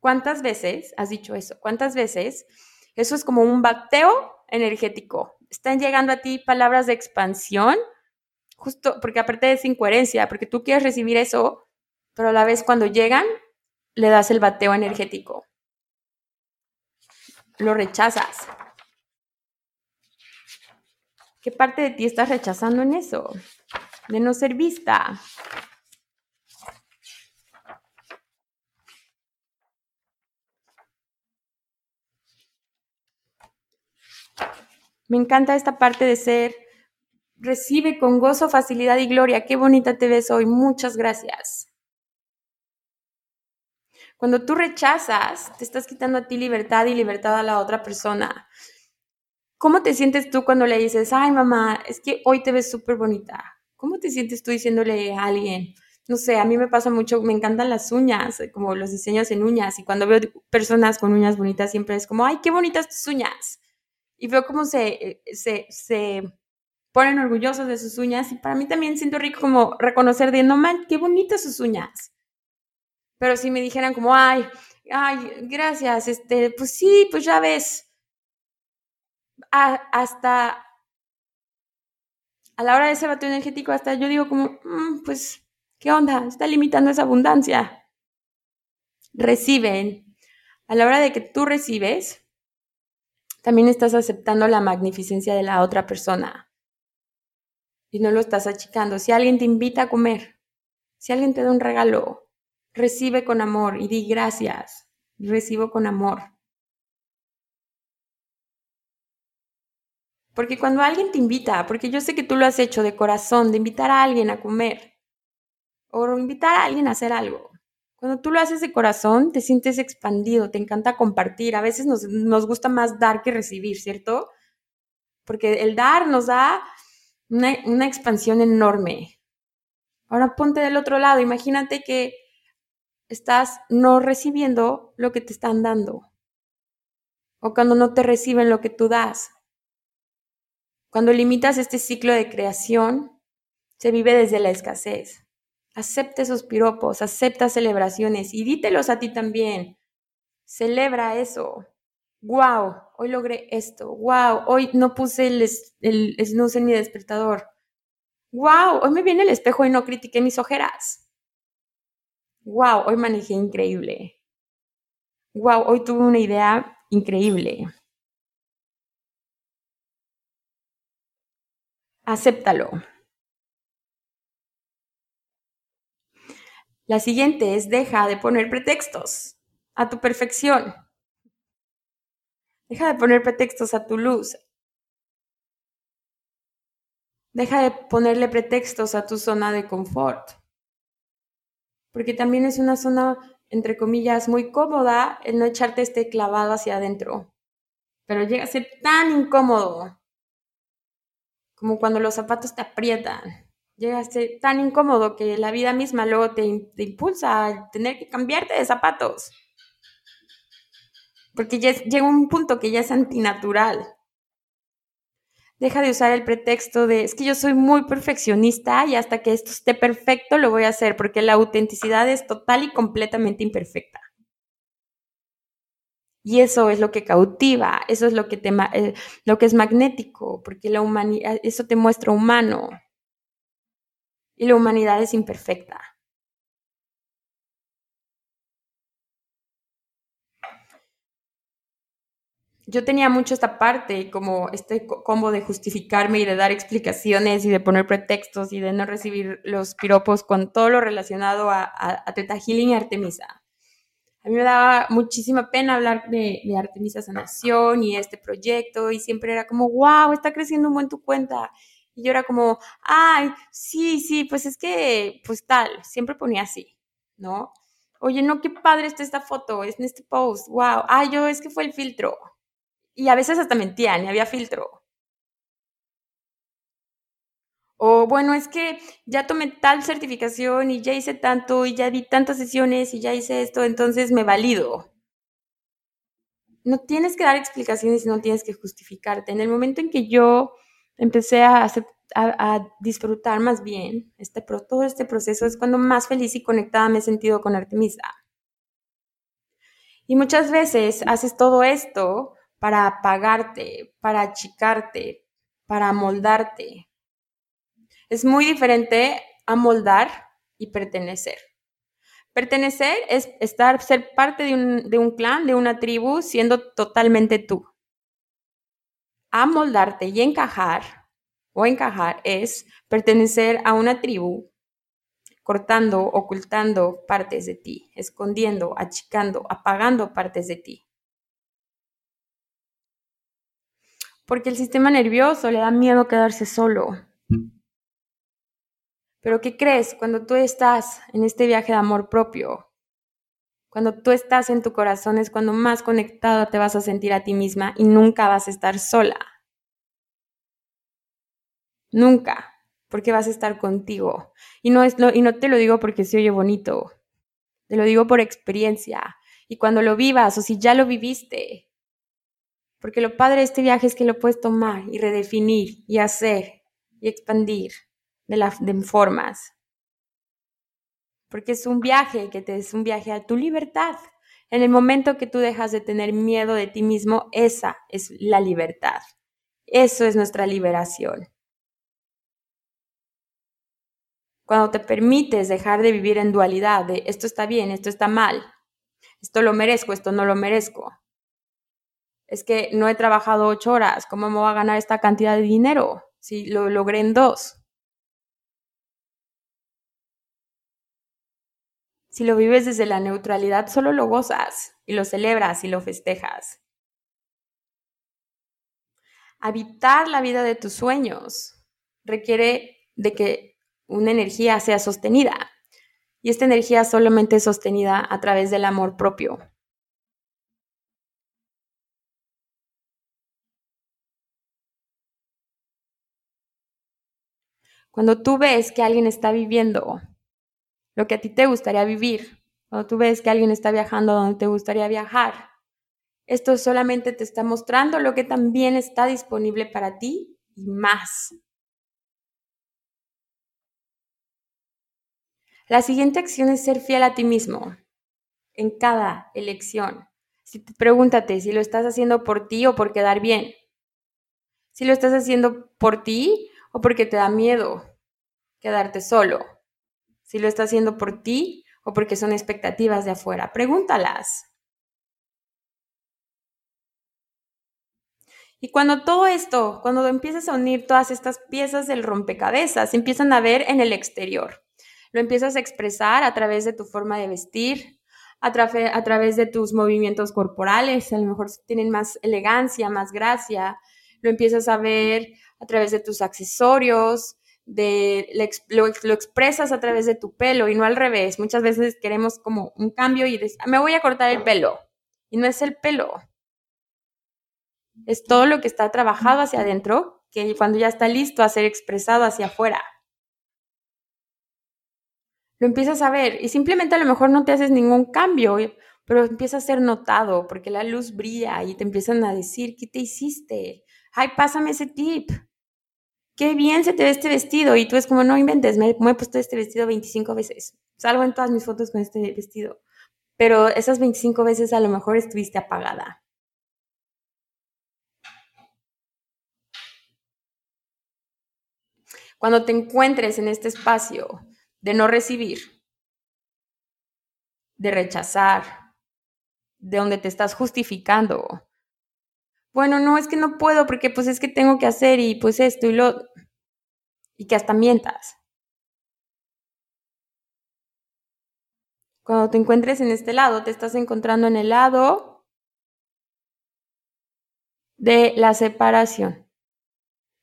¿Cuántas veces has dicho eso? ¿Cuántas veces? Eso es como un bateo energético. Están llegando a ti palabras de expansión justo porque aparte es incoherencia, porque tú quieres recibir eso, pero a la vez cuando llegan, le das el bateo energético. Lo rechazas. ¿Qué parte de ti estás rechazando en eso? De no ser vista. Me encanta esta parte de ser, recibe con gozo, facilidad y gloria. Qué bonita te ves hoy. Muchas gracias. Cuando tú rechazas, te estás quitando a ti libertad y libertad a la otra persona. ¿Cómo te sientes tú cuando le dices, ay mamá, es que hoy te ves súper bonita? ¿Cómo te sientes tú diciéndole a alguien? No sé, a mí me pasa mucho, me encantan las uñas, como los diseños en uñas, y cuando veo personas con uñas bonitas siempre es como, ay, qué bonitas tus uñas. Y veo cómo se, se, se ponen orgullosos de sus uñas, y para mí también siento rico como reconocer de, no man, qué bonitas sus uñas. Pero si me dijeran como, ay, ay, gracias, este, pues sí, pues ya ves. hasta a la hora de ese bateo energético, hasta yo digo como, mm, pues, ¿qué onda? Está limitando esa abundancia. Reciben. A la hora de que tú recibes, también estás aceptando la magnificencia de la otra persona. Y no lo estás achicando. Si alguien te invita a comer, si alguien te da un regalo, Recibe con amor y di gracias. Recibo con amor. Porque cuando alguien te invita, porque yo sé que tú lo has hecho de corazón, de invitar a alguien a comer o invitar a alguien a hacer algo. Cuando tú lo haces de corazón, te sientes expandido, te encanta compartir. A veces nos, nos gusta más dar que recibir, ¿cierto? Porque el dar nos da una, una expansión enorme. Ahora ponte del otro lado, imagínate que estás no recibiendo lo que te están dando. O cuando no te reciben lo que tú das. Cuando limitas este ciclo de creación, se vive desde la escasez. Acepta esos piropos, acepta celebraciones y dítelos a ti también. Celebra eso. Wow, hoy logré esto. Wow, hoy no puse el, el snooze en mi despertador. Wow, hoy me viene el espejo y no critiqué mis ojeras wow, hoy manejé increíble. Wow, hoy tuve una idea increíble. Acéptalo. La siguiente es deja de poner pretextos a tu perfección. Deja de poner pretextos a tu luz. Deja de ponerle pretextos a tu zona de confort porque también es una zona, entre comillas, muy cómoda el no echarte este clavado hacia adentro. Pero llega a ser tan incómodo como cuando los zapatos te aprietan. Llega a ser tan incómodo que la vida misma luego te, te impulsa a tener que cambiarte de zapatos. Porque ya llega un punto que ya es antinatural. Deja de usar el pretexto de, es que yo soy muy perfeccionista y hasta que esto esté perfecto lo voy a hacer, porque la autenticidad es total y completamente imperfecta. Y eso es lo que cautiva, eso es lo que, te, eh, lo que es magnético, porque la humanidad, eso te muestra humano. Y la humanidad es imperfecta. yo tenía mucho esta parte, como este combo de justificarme y de dar explicaciones y de poner pretextos y de no recibir los piropos con todo lo relacionado a, a, Teta Healing y Artemisa. A mí me daba muchísima pena hablar de, de, Artemisa Sanación y este proyecto y siempre era como, wow, está creciendo un buen tu cuenta. Y yo era como, ay, sí, sí, pues es que, pues tal, siempre ponía así, ¿no? Oye, no, qué padre está esta foto, es en este post, wow, ay, yo es que fue el filtro, y a veces hasta mentían y había filtro. O bueno, es que ya tomé tal certificación y ya hice tanto y ya di tantas sesiones y ya hice esto, entonces me valido. No tienes que dar explicaciones no tienes que justificarte. En el momento en que yo empecé a, disfrutar más bien este, todo este proceso, es cuando más feliz y conectada me he sentido con Artemisa. Y muchas veces haces todo esto para apagarte, para achicarte, para moldarte. Es muy diferente a moldar y pertenecer. Pertenecer es estar, ser parte de un, de un clan, de una tribu, siendo totalmente tú. A moldarte y encajar o encajar es pertenecer a una tribu, cortando, ocultando partes de ti, escondiendo, achicando, apagando partes de ti. Porque el sistema nervioso le da miedo quedarse solo. Pero ¿qué crees? Cuando tú estás en este viaje de amor propio, cuando tú estás en tu corazón es cuando más conectada te vas a sentir a ti misma y nunca vas a estar sola. Nunca, porque vas a estar contigo. Y no, es y no te lo digo porque se oye bonito, te lo digo por experiencia. Y cuando lo vivas o si ya lo viviste, porque lo padre de este viaje es que lo puedes tomar y redefinir y hacer y expandir de, las de formas. Porque es un viaje que te es un viaje a tu libertad. En el momento que tú dejas de tener miedo de ti mismo, esa es la libertad. Eso es nuestra liberación. Cuando te permites dejar de vivir en dualidad, de esto está bien, esto está mal, esto lo merezco, esto no lo merezco. Es que no he trabajado ocho horas, ¿cómo me voy a ganar esta cantidad de dinero si lo logré en dos? Si lo vives desde la neutralidad, solo lo gozas y lo celebras y lo festejas. Habitar la vida de tus sueños requiere de que una energía sea sostenida. Y esta energía solamente es sostenida a través del amor propio. Cuando tú ves que alguien está viviendo lo que a ti te gustaría vivir, cuando tú ves que alguien está viajando donde te gustaría viajar, esto solamente te está mostrando lo que también está disponible para ti y más. La siguiente acción es ser fiel a ti mismo en cada elección. Si pregúntate si lo estás haciendo por ti o por quedar bien. Si lo estás haciendo por ti o porque te da miedo quedarte solo. Si lo estás haciendo por ti o porque son expectativas de afuera. Pregúntalas. Y cuando todo esto, cuando empiezas a unir todas estas piezas del rompecabezas, empiezan a ver en el exterior. Lo empiezas a expresar a través de tu forma de vestir, a, a través de tus movimientos corporales, a lo mejor tienen más elegancia, más gracia. Lo empiezas a ver a través de tus accesorios, de, lo, expresas a través de tu pelo y no al revés. Muchas veces queremos como un cambio y me voy a cortar el pelo. Y no es el pelo. Es todo lo que está trabajado hacia adentro, que cuando ya está listo a ser expresado hacia afuera lo empiezas a ver y simplemente a lo mejor no te haces ningún cambio, pero empieza a ser notado porque la luz brilla y te empiezan a decir, ¿qué te hiciste? Ay, pásame ese tip. Qué bien se te ve este vestido. Y tú es como, no inventes, me, me he puesto este vestido 25 veces. Salgo en todas mis fotos con este vestido. Pero esas 25 veces a lo mejor estuviste apagada. Cuando te encuentres en este espacio de no recibir, de rechazar, de donde te estás justificando. Bueno, no, es que no puedo porque pues es que tengo que hacer y pues esto y lo... y que hasta mientas. Cuando te encuentres en este lado, te estás encontrando en el lado de la separación.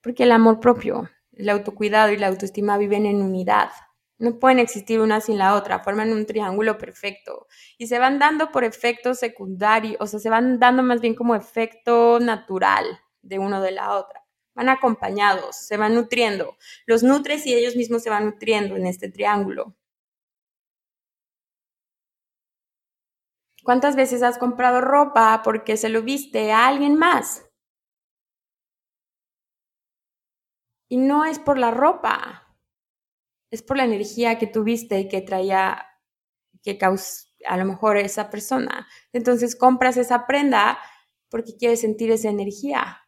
Porque el amor propio, el autocuidado y la autoestima viven en unidad. No pueden existir una sin la otra, forman un triángulo perfecto y se van dando por efecto secundario, o sea, se van dando más bien como efecto natural de uno de la otra. Van acompañados, se van nutriendo. Los nutres y ellos mismos se van nutriendo en este triángulo. ¿Cuántas veces has comprado ropa porque se lo viste a alguien más? Y no es por la ropa, es por la energía que tuviste y que traía, que causó a lo mejor esa persona. Entonces compras esa prenda porque quieres sentir esa energía.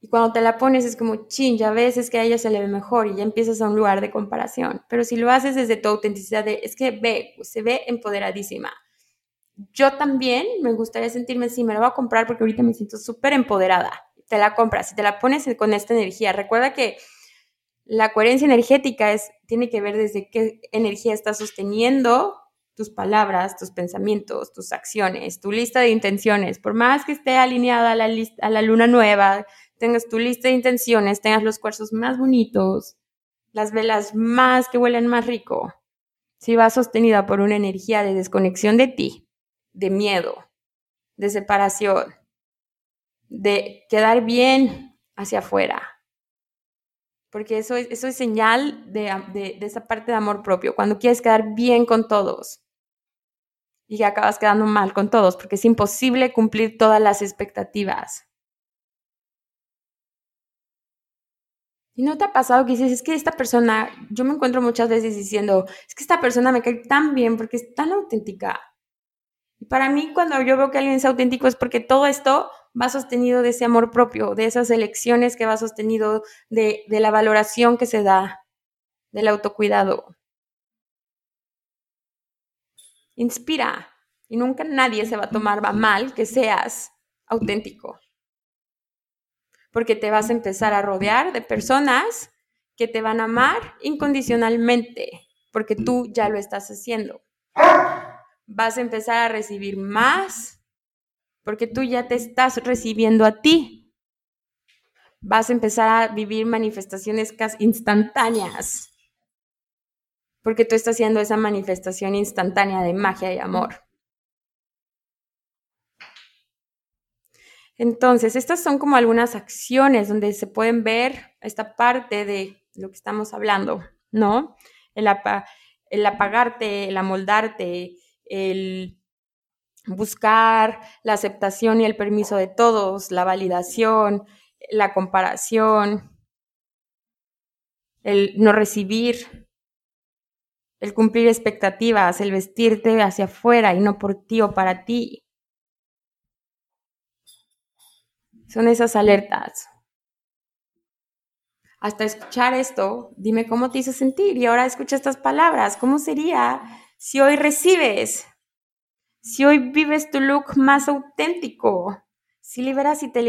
Y cuando te la pones es como, chin, ya ves, es que a ella se le ve mejor y ya empiezas a un lugar de comparación. Pero si lo haces desde tu autenticidad, es que ve, se ve empoderadísima. Yo también me gustaría sentirme así, me la voy a comprar porque ahorita me siento súper empoderada te la compras, si te la pones con esta energía. Recuerda que la coherencia energética es, tiene que ver desde qué energía estás sosteniendo tus palabras, tus pensamientos, tus acciones, tu lista de intenciones. Por más que esté alineada a la, a la luna nueva, tengas tu lista de intenciones, tengas los cuarzos más bonitos, las velas más que huelen más rico, si va sostenida por una energía de desconexión de ti, de miedo, de separación, de quedar bien hacia afuera, porque eso es, eso es señal de, de, esa parte de amor propio, cuando quieres quedar bien con todos y que acabas quedando mal con todos, porque es imposible cumplir todas las expectativas. ¿Y no te ha pasado que dices, es que esta persona, yo me encuentro muchas veces diciendo, es que esta persona me cae tan bien porque es tan auténtica? Y para mí, cuando yo veo que alguien es auténtico, es porque todo esto va sostenido de ese amor propio, de esas elecciones que va sostenido de, de la valoración que se da, del autocuidado. Inspira y nunca nadie se va a tomar mal que seas auténtico. Porque te vas a empezar a rodear de personas que te van a amar incondicionalmente, porque tú ya lo estás haciendo. Vas a empezar a recibir más porque tú ya te estás recibiendo a ti. Vas a empezar a vivir manifestaciones casi instantáneas, porque tú estás haciendo esa manifestación instantánea de magia y amor. Entonces, estas son como algunas acciones donde se pueden ver esta parte de lo que estamos hablando, ¿no? El, el apagarte, el amoldarte, el buscar la aceptación y el permiso de todos, la validación, la comparación, el no recibir, el cumplir expectativas, el vestirte hacia afuera y no por ti o para ti. Son esas alertas. Hasta escuchar esto, dime cómo te hizo sentir y ahora escucha estas palabras. ¿Cómo sería si hoy recibes si hoy vives tu look más auténtico, si liberas y te,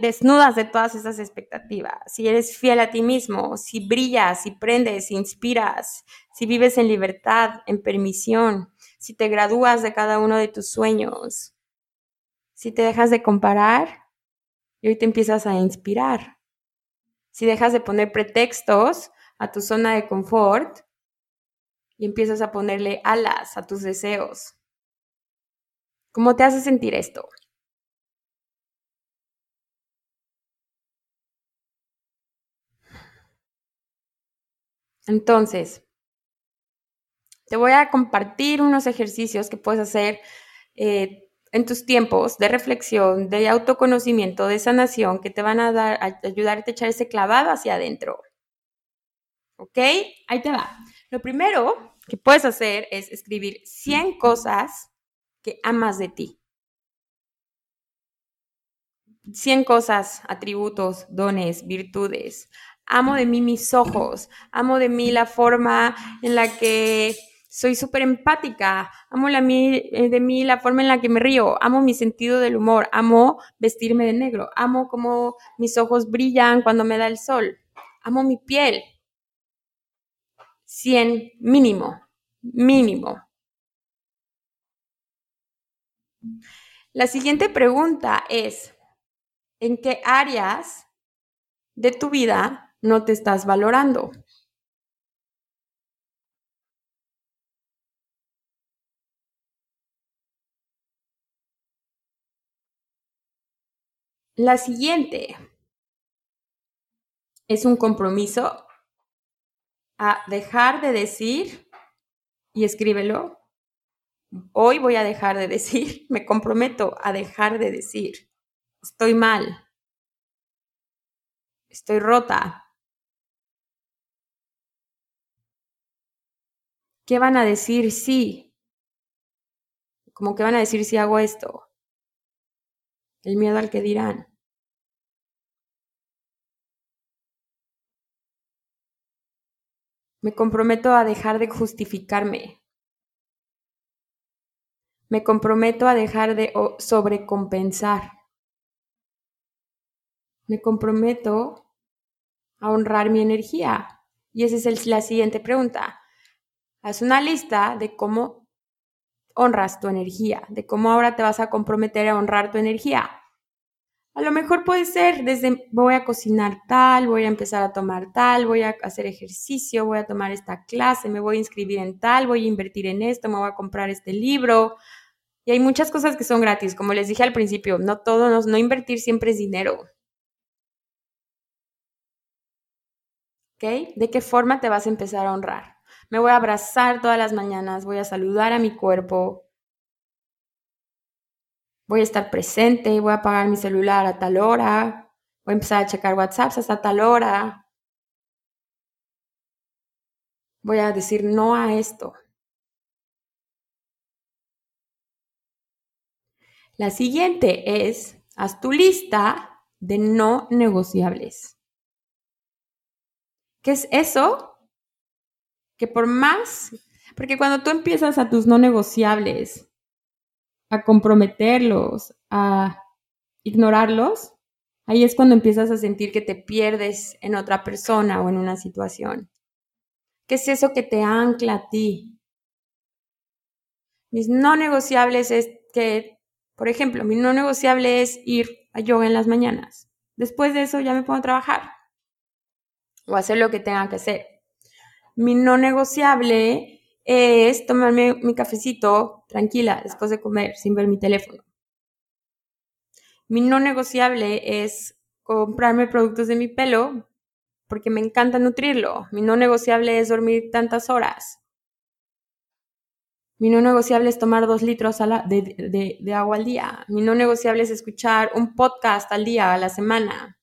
desnudas de todas esas expectativas, si eres fiel a ti mismo, si brillas, si prendes, si inspiras, si vives en libertad, en permisión, si te gradúas de cada uno de tus sueños, si te dejas de comparar y hoy te empiezas a inspirar, si dejas de poner pretextos a tu zona de confort y empiezas a ponerle alas a tus deseos. ¿Cómo te hace sentir esto? Entonces, te voy a compartir unos ejercicios que puedes hacer eh, en tus tiempos de reflexión, de autoconocimiento, de sanación, que te van a, dar, a ayudarte a echar ese clavado hacia adentro. ¿Ok? Ahí te va. Lo primero que puedes hacer es escribir 100 cosas que amas de ti. 100 cosas, atributos, dones, virtudes. Amo de mí mis ojos, amo de mí la forma en la que soy súper empática, amo eh, de mí la forma en la que me río, amo mi sentido del humor, amo vestirme de negro, amo cómo mis ojos brillan cuando me da el sol, amo mi piel. 100 mínimo, mínimo. La siguiente pregunta es, ¿en qué áreas de tu vida no te estás valorando? La siguiente es un compromiso a dejar de decir, y escríbelo, Hoy voy a dejar de decir, me comprometo a dejar de decir, estoy mal, estoy rota. ¿Qué van a decir si? Como que van a decir si hago esto. El miedo al que dirán. Me comprometo a dejar de justificarme. Me comprometo a dejar de sobrecompensar. me comprometo a honrar mi energía? Y esa es la siguiente pregunta. Haz una lista de cómo honras tu energía, de cómo ahora te vas a comprometer a honrar tu energía. A lo mejor puede ser desde voy a cocinar tal, voy a empezar a tomar tal, voy a hacer ejercicio, voy a tomar esta clase, me voy a inscribir en tal, voy a invertir en esto, me voy a comprar este libro. Y hay muchas cosas que son gratis, como les dije al principio, no todo, no, no invertir siempre es dinero. ¿De qué forma te vas a empezar a honrar? Me voy a abrazar todas las mañanas, voy a saludar a mi cuerpo, voy a estar presente, voy a apagar mi celular a tal hora, voy a empezar a checar WhatsApp hasta tal hora. Voy a decir no a esto. La siguiente es, haz tu lista de no negociables. ¿Qué es eso? Que por más, porque cuando tú empiezas a tus no negociables, a comprometerlos, a ignorarlos, ahí es cuando empiezas a sentir que te pierdes en otra persona o en una situación. ¿Qué es eso que te ancla a ti? Mis no negociables es que, por ejemplo, mi no negociable es ir a yoga en las mañanas. Después de eso ya me pongo a trabajar o hacer lo que tenga que hacer. Mi no negociable es tomarme mi cafecito tranquila después de comer sin ver mi teléfono. Mi no negociable es comprarme productos de mi pelo porque me encanta nutrirlo. Mi no negociable es dormir tantas horas. Mi no negociable es tomar dos litros de, de, agua al día. Mi no negociable es escuchar un podcast al día, a la semana.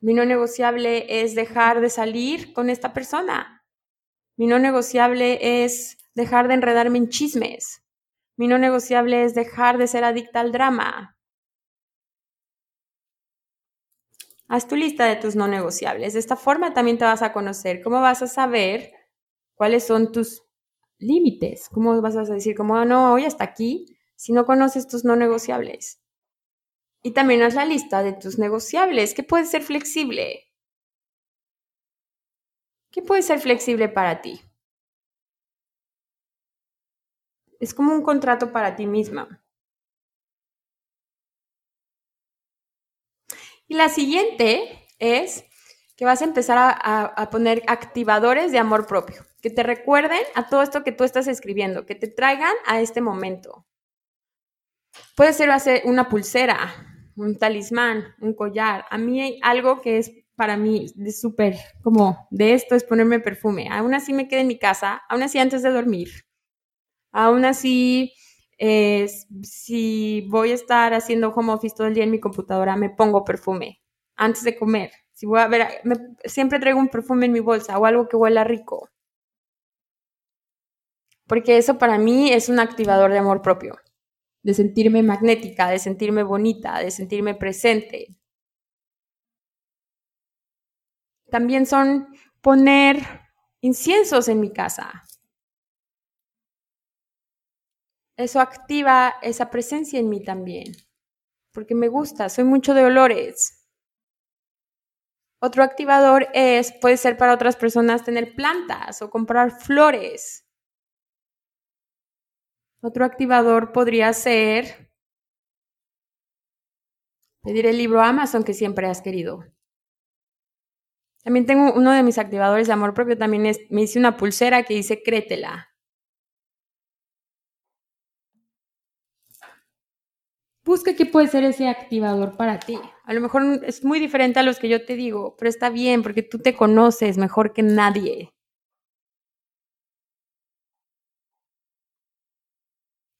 Mi no negociable es dejar de salir con esta persona. Mi no negociable es dejar de enredarme en chismes. Mi no negociable es dejar de ser adicta al drama. Haz tu lista de tus no negociables. De esta forma también te vas a conocer. ¿Cómo vas a saber cuáles son tus límites? ¿Cómo vas a decir, como, ah, no, hoy hasta aquí, si no conoces tus no negociables? Y también haz la lista de tus negociables. ¿Qué puede ser flexible? ¿Qué puede ser flexible para ti? Es como un contrato para ti misma. Y la siguiente es que vas a empezar a, a, poner activadores de amor propio, que te recuerden a todo esto que tú estás escribiendo, que te traigan a este momento. Puede ser hacer una pulsera, un talismán, un collar. A mí hay algo que es para mí de súper, como de esto es ponerme perfume. Aún así me quedé en mi casa, aún así antes de dormir. Aún así, eh, si voy a estar haciendo home office todo el día en mi computadora, me pongo perfume antes de comer. Si voy a ver, siempre traigo un perfume en mi bolsa o algo que huela rico. Porque eso para mí es un activador de amor propio de sentirme magnética, de sentirme bonita, de sentirme presente. También son poner inciensos en mi casa. Eso activa esa presencia en mí también, porque me gusta, soy mucho de olores. Otro activador es, puede ser para otras personas tener plantas o comprar flores. Otro activador podría ser pedir el libro Amazon que siempre has querido. También tengo uno de mis activadores de amor propio, también es, me hice una pulsera que dice créetela. Busca qué puede ser ese activador para ti. A lo mejor es muy diferente a los que yo te digo, pero está bien porque tú te conoces mejor que nadie.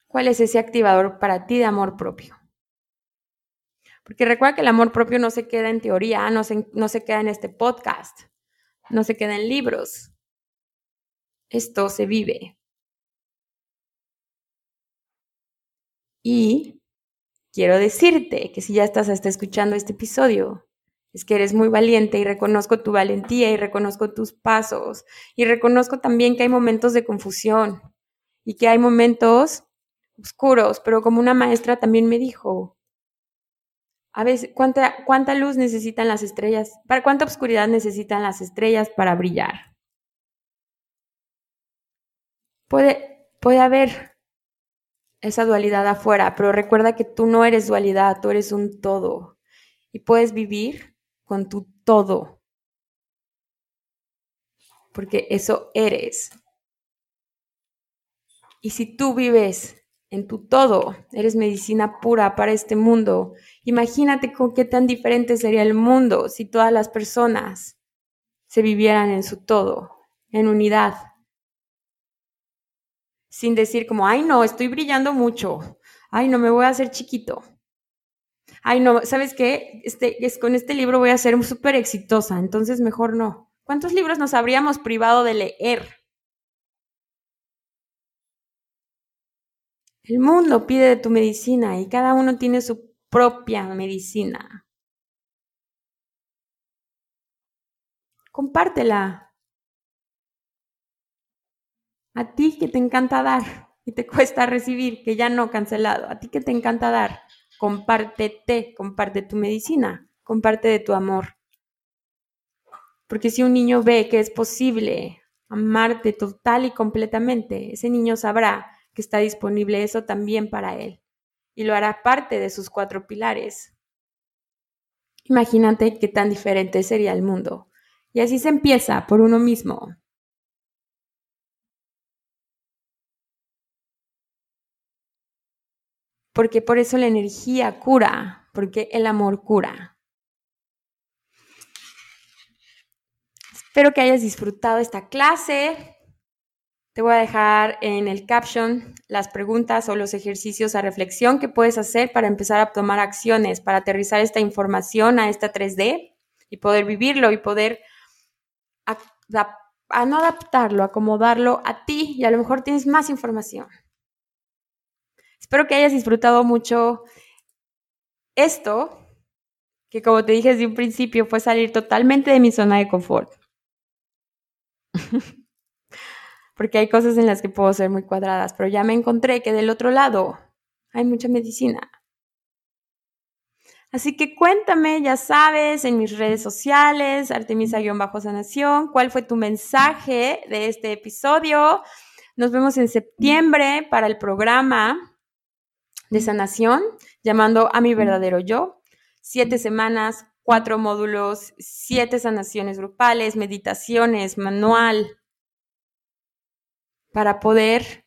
¿Cuál es ese activador para ti de amor propio? Porque recuerda que el amor propio no se queda en teoría, no se, no se queda en este podcast, no se queda en libros. Esto se vive. Y quiero decirte que si ya estás hasta escuchando este episodio, es que eres muy valiente y reconozco tu valentía y reconozco tus pasos y reconozco también que hay momentos de confusión y que hay momentos oscuros, pero como una maestra también me dijo, A veces, ¿cuánta, cuánta luz necesitan las estrellas? ¿Para cuánta oscuridad necesitan las estrellas para brillar? Puede, puede haber esa dualidad afuera, pero recuerda que tú no eres dualidad, tú eres un todo. Y puedes vivir con tu todo, porque eso eres. Y si tú vives en tu todo, eres medicina pura para este mundo, imagínate con qué tan diferente sería el mundo si todas las personas se vivieran en su todo, en unidad sin decir como, ay no, estoy brillando mucho, ay no, me voy a hacer chiquito. Ay no, ¿sabes qué? Este, es, con este libro voy a ser súper exitosa, entonces mejor no. ¿Cuántos libros nos habríamos privado de leer? El mundo pide de tu medicina y cada uno tiene su propia medicina. Compártela. A ti que te encanta dar y te cuesta recibir, que ya no cancelado. A ti que te encanta dar, compártete, comparte tu medicina, comparte de tu amor. Porque si un niño ve que es posible amarte total y completamente, ese niño sabrá que está disponible eso también para él y lo hará parte de sus cuatro pilares. Imagínate qué tan diferente sería el mundo. Y así se empieza por uno mismo. Porque por eso la energía cura, porque el amor cura. Espero que hayas disfrutado esta clase. Te voy a dejar en el caption las preguntas o los ejercicios a reflexión que puedes hacer para empezar a tomar acciones, para aterrizar esta información a esta 3D y poder vivirlo y poder a, no adaptarlo, acomodarlo a ti y a lo mejor tienes más información. Espero que hayas disfrutado mucho esto, que como te dije desde un principio, fue salir totalmente de mi zona de confort. Porque hay cosas en las que puedo ser muy cuadradas, pero ya me encontré que del otro lado hay mucha medicina. Así que cuéntame, ya sabes, en mis redes sociales, Artemisa-Sanación, cuál fue tu mensaje de este episodio. Nos vemos en septiembre para el programa de sanación, llamando a mi verdadero yo. Siete semanas, cuatro módulos, siete sanaciones grupales, meditaciones, manual, para poder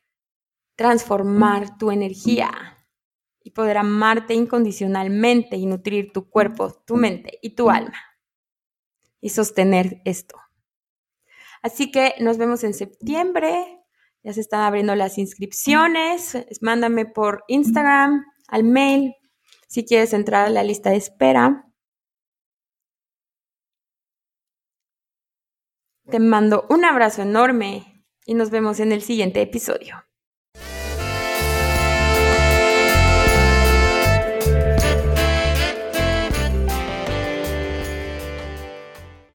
transformar tu energía y poder amarte incondicionalmente y nutrir tu cuerpo, tu mente y tu alma y sostener esto. Así que nos vemos en septiembre ya se están abriendo las inscripciones. Mándame por Instagram, al mail, si quieres entrar a la lista de espera. Te mando un abrazo enorme y nos vemos en el siguiente episodio.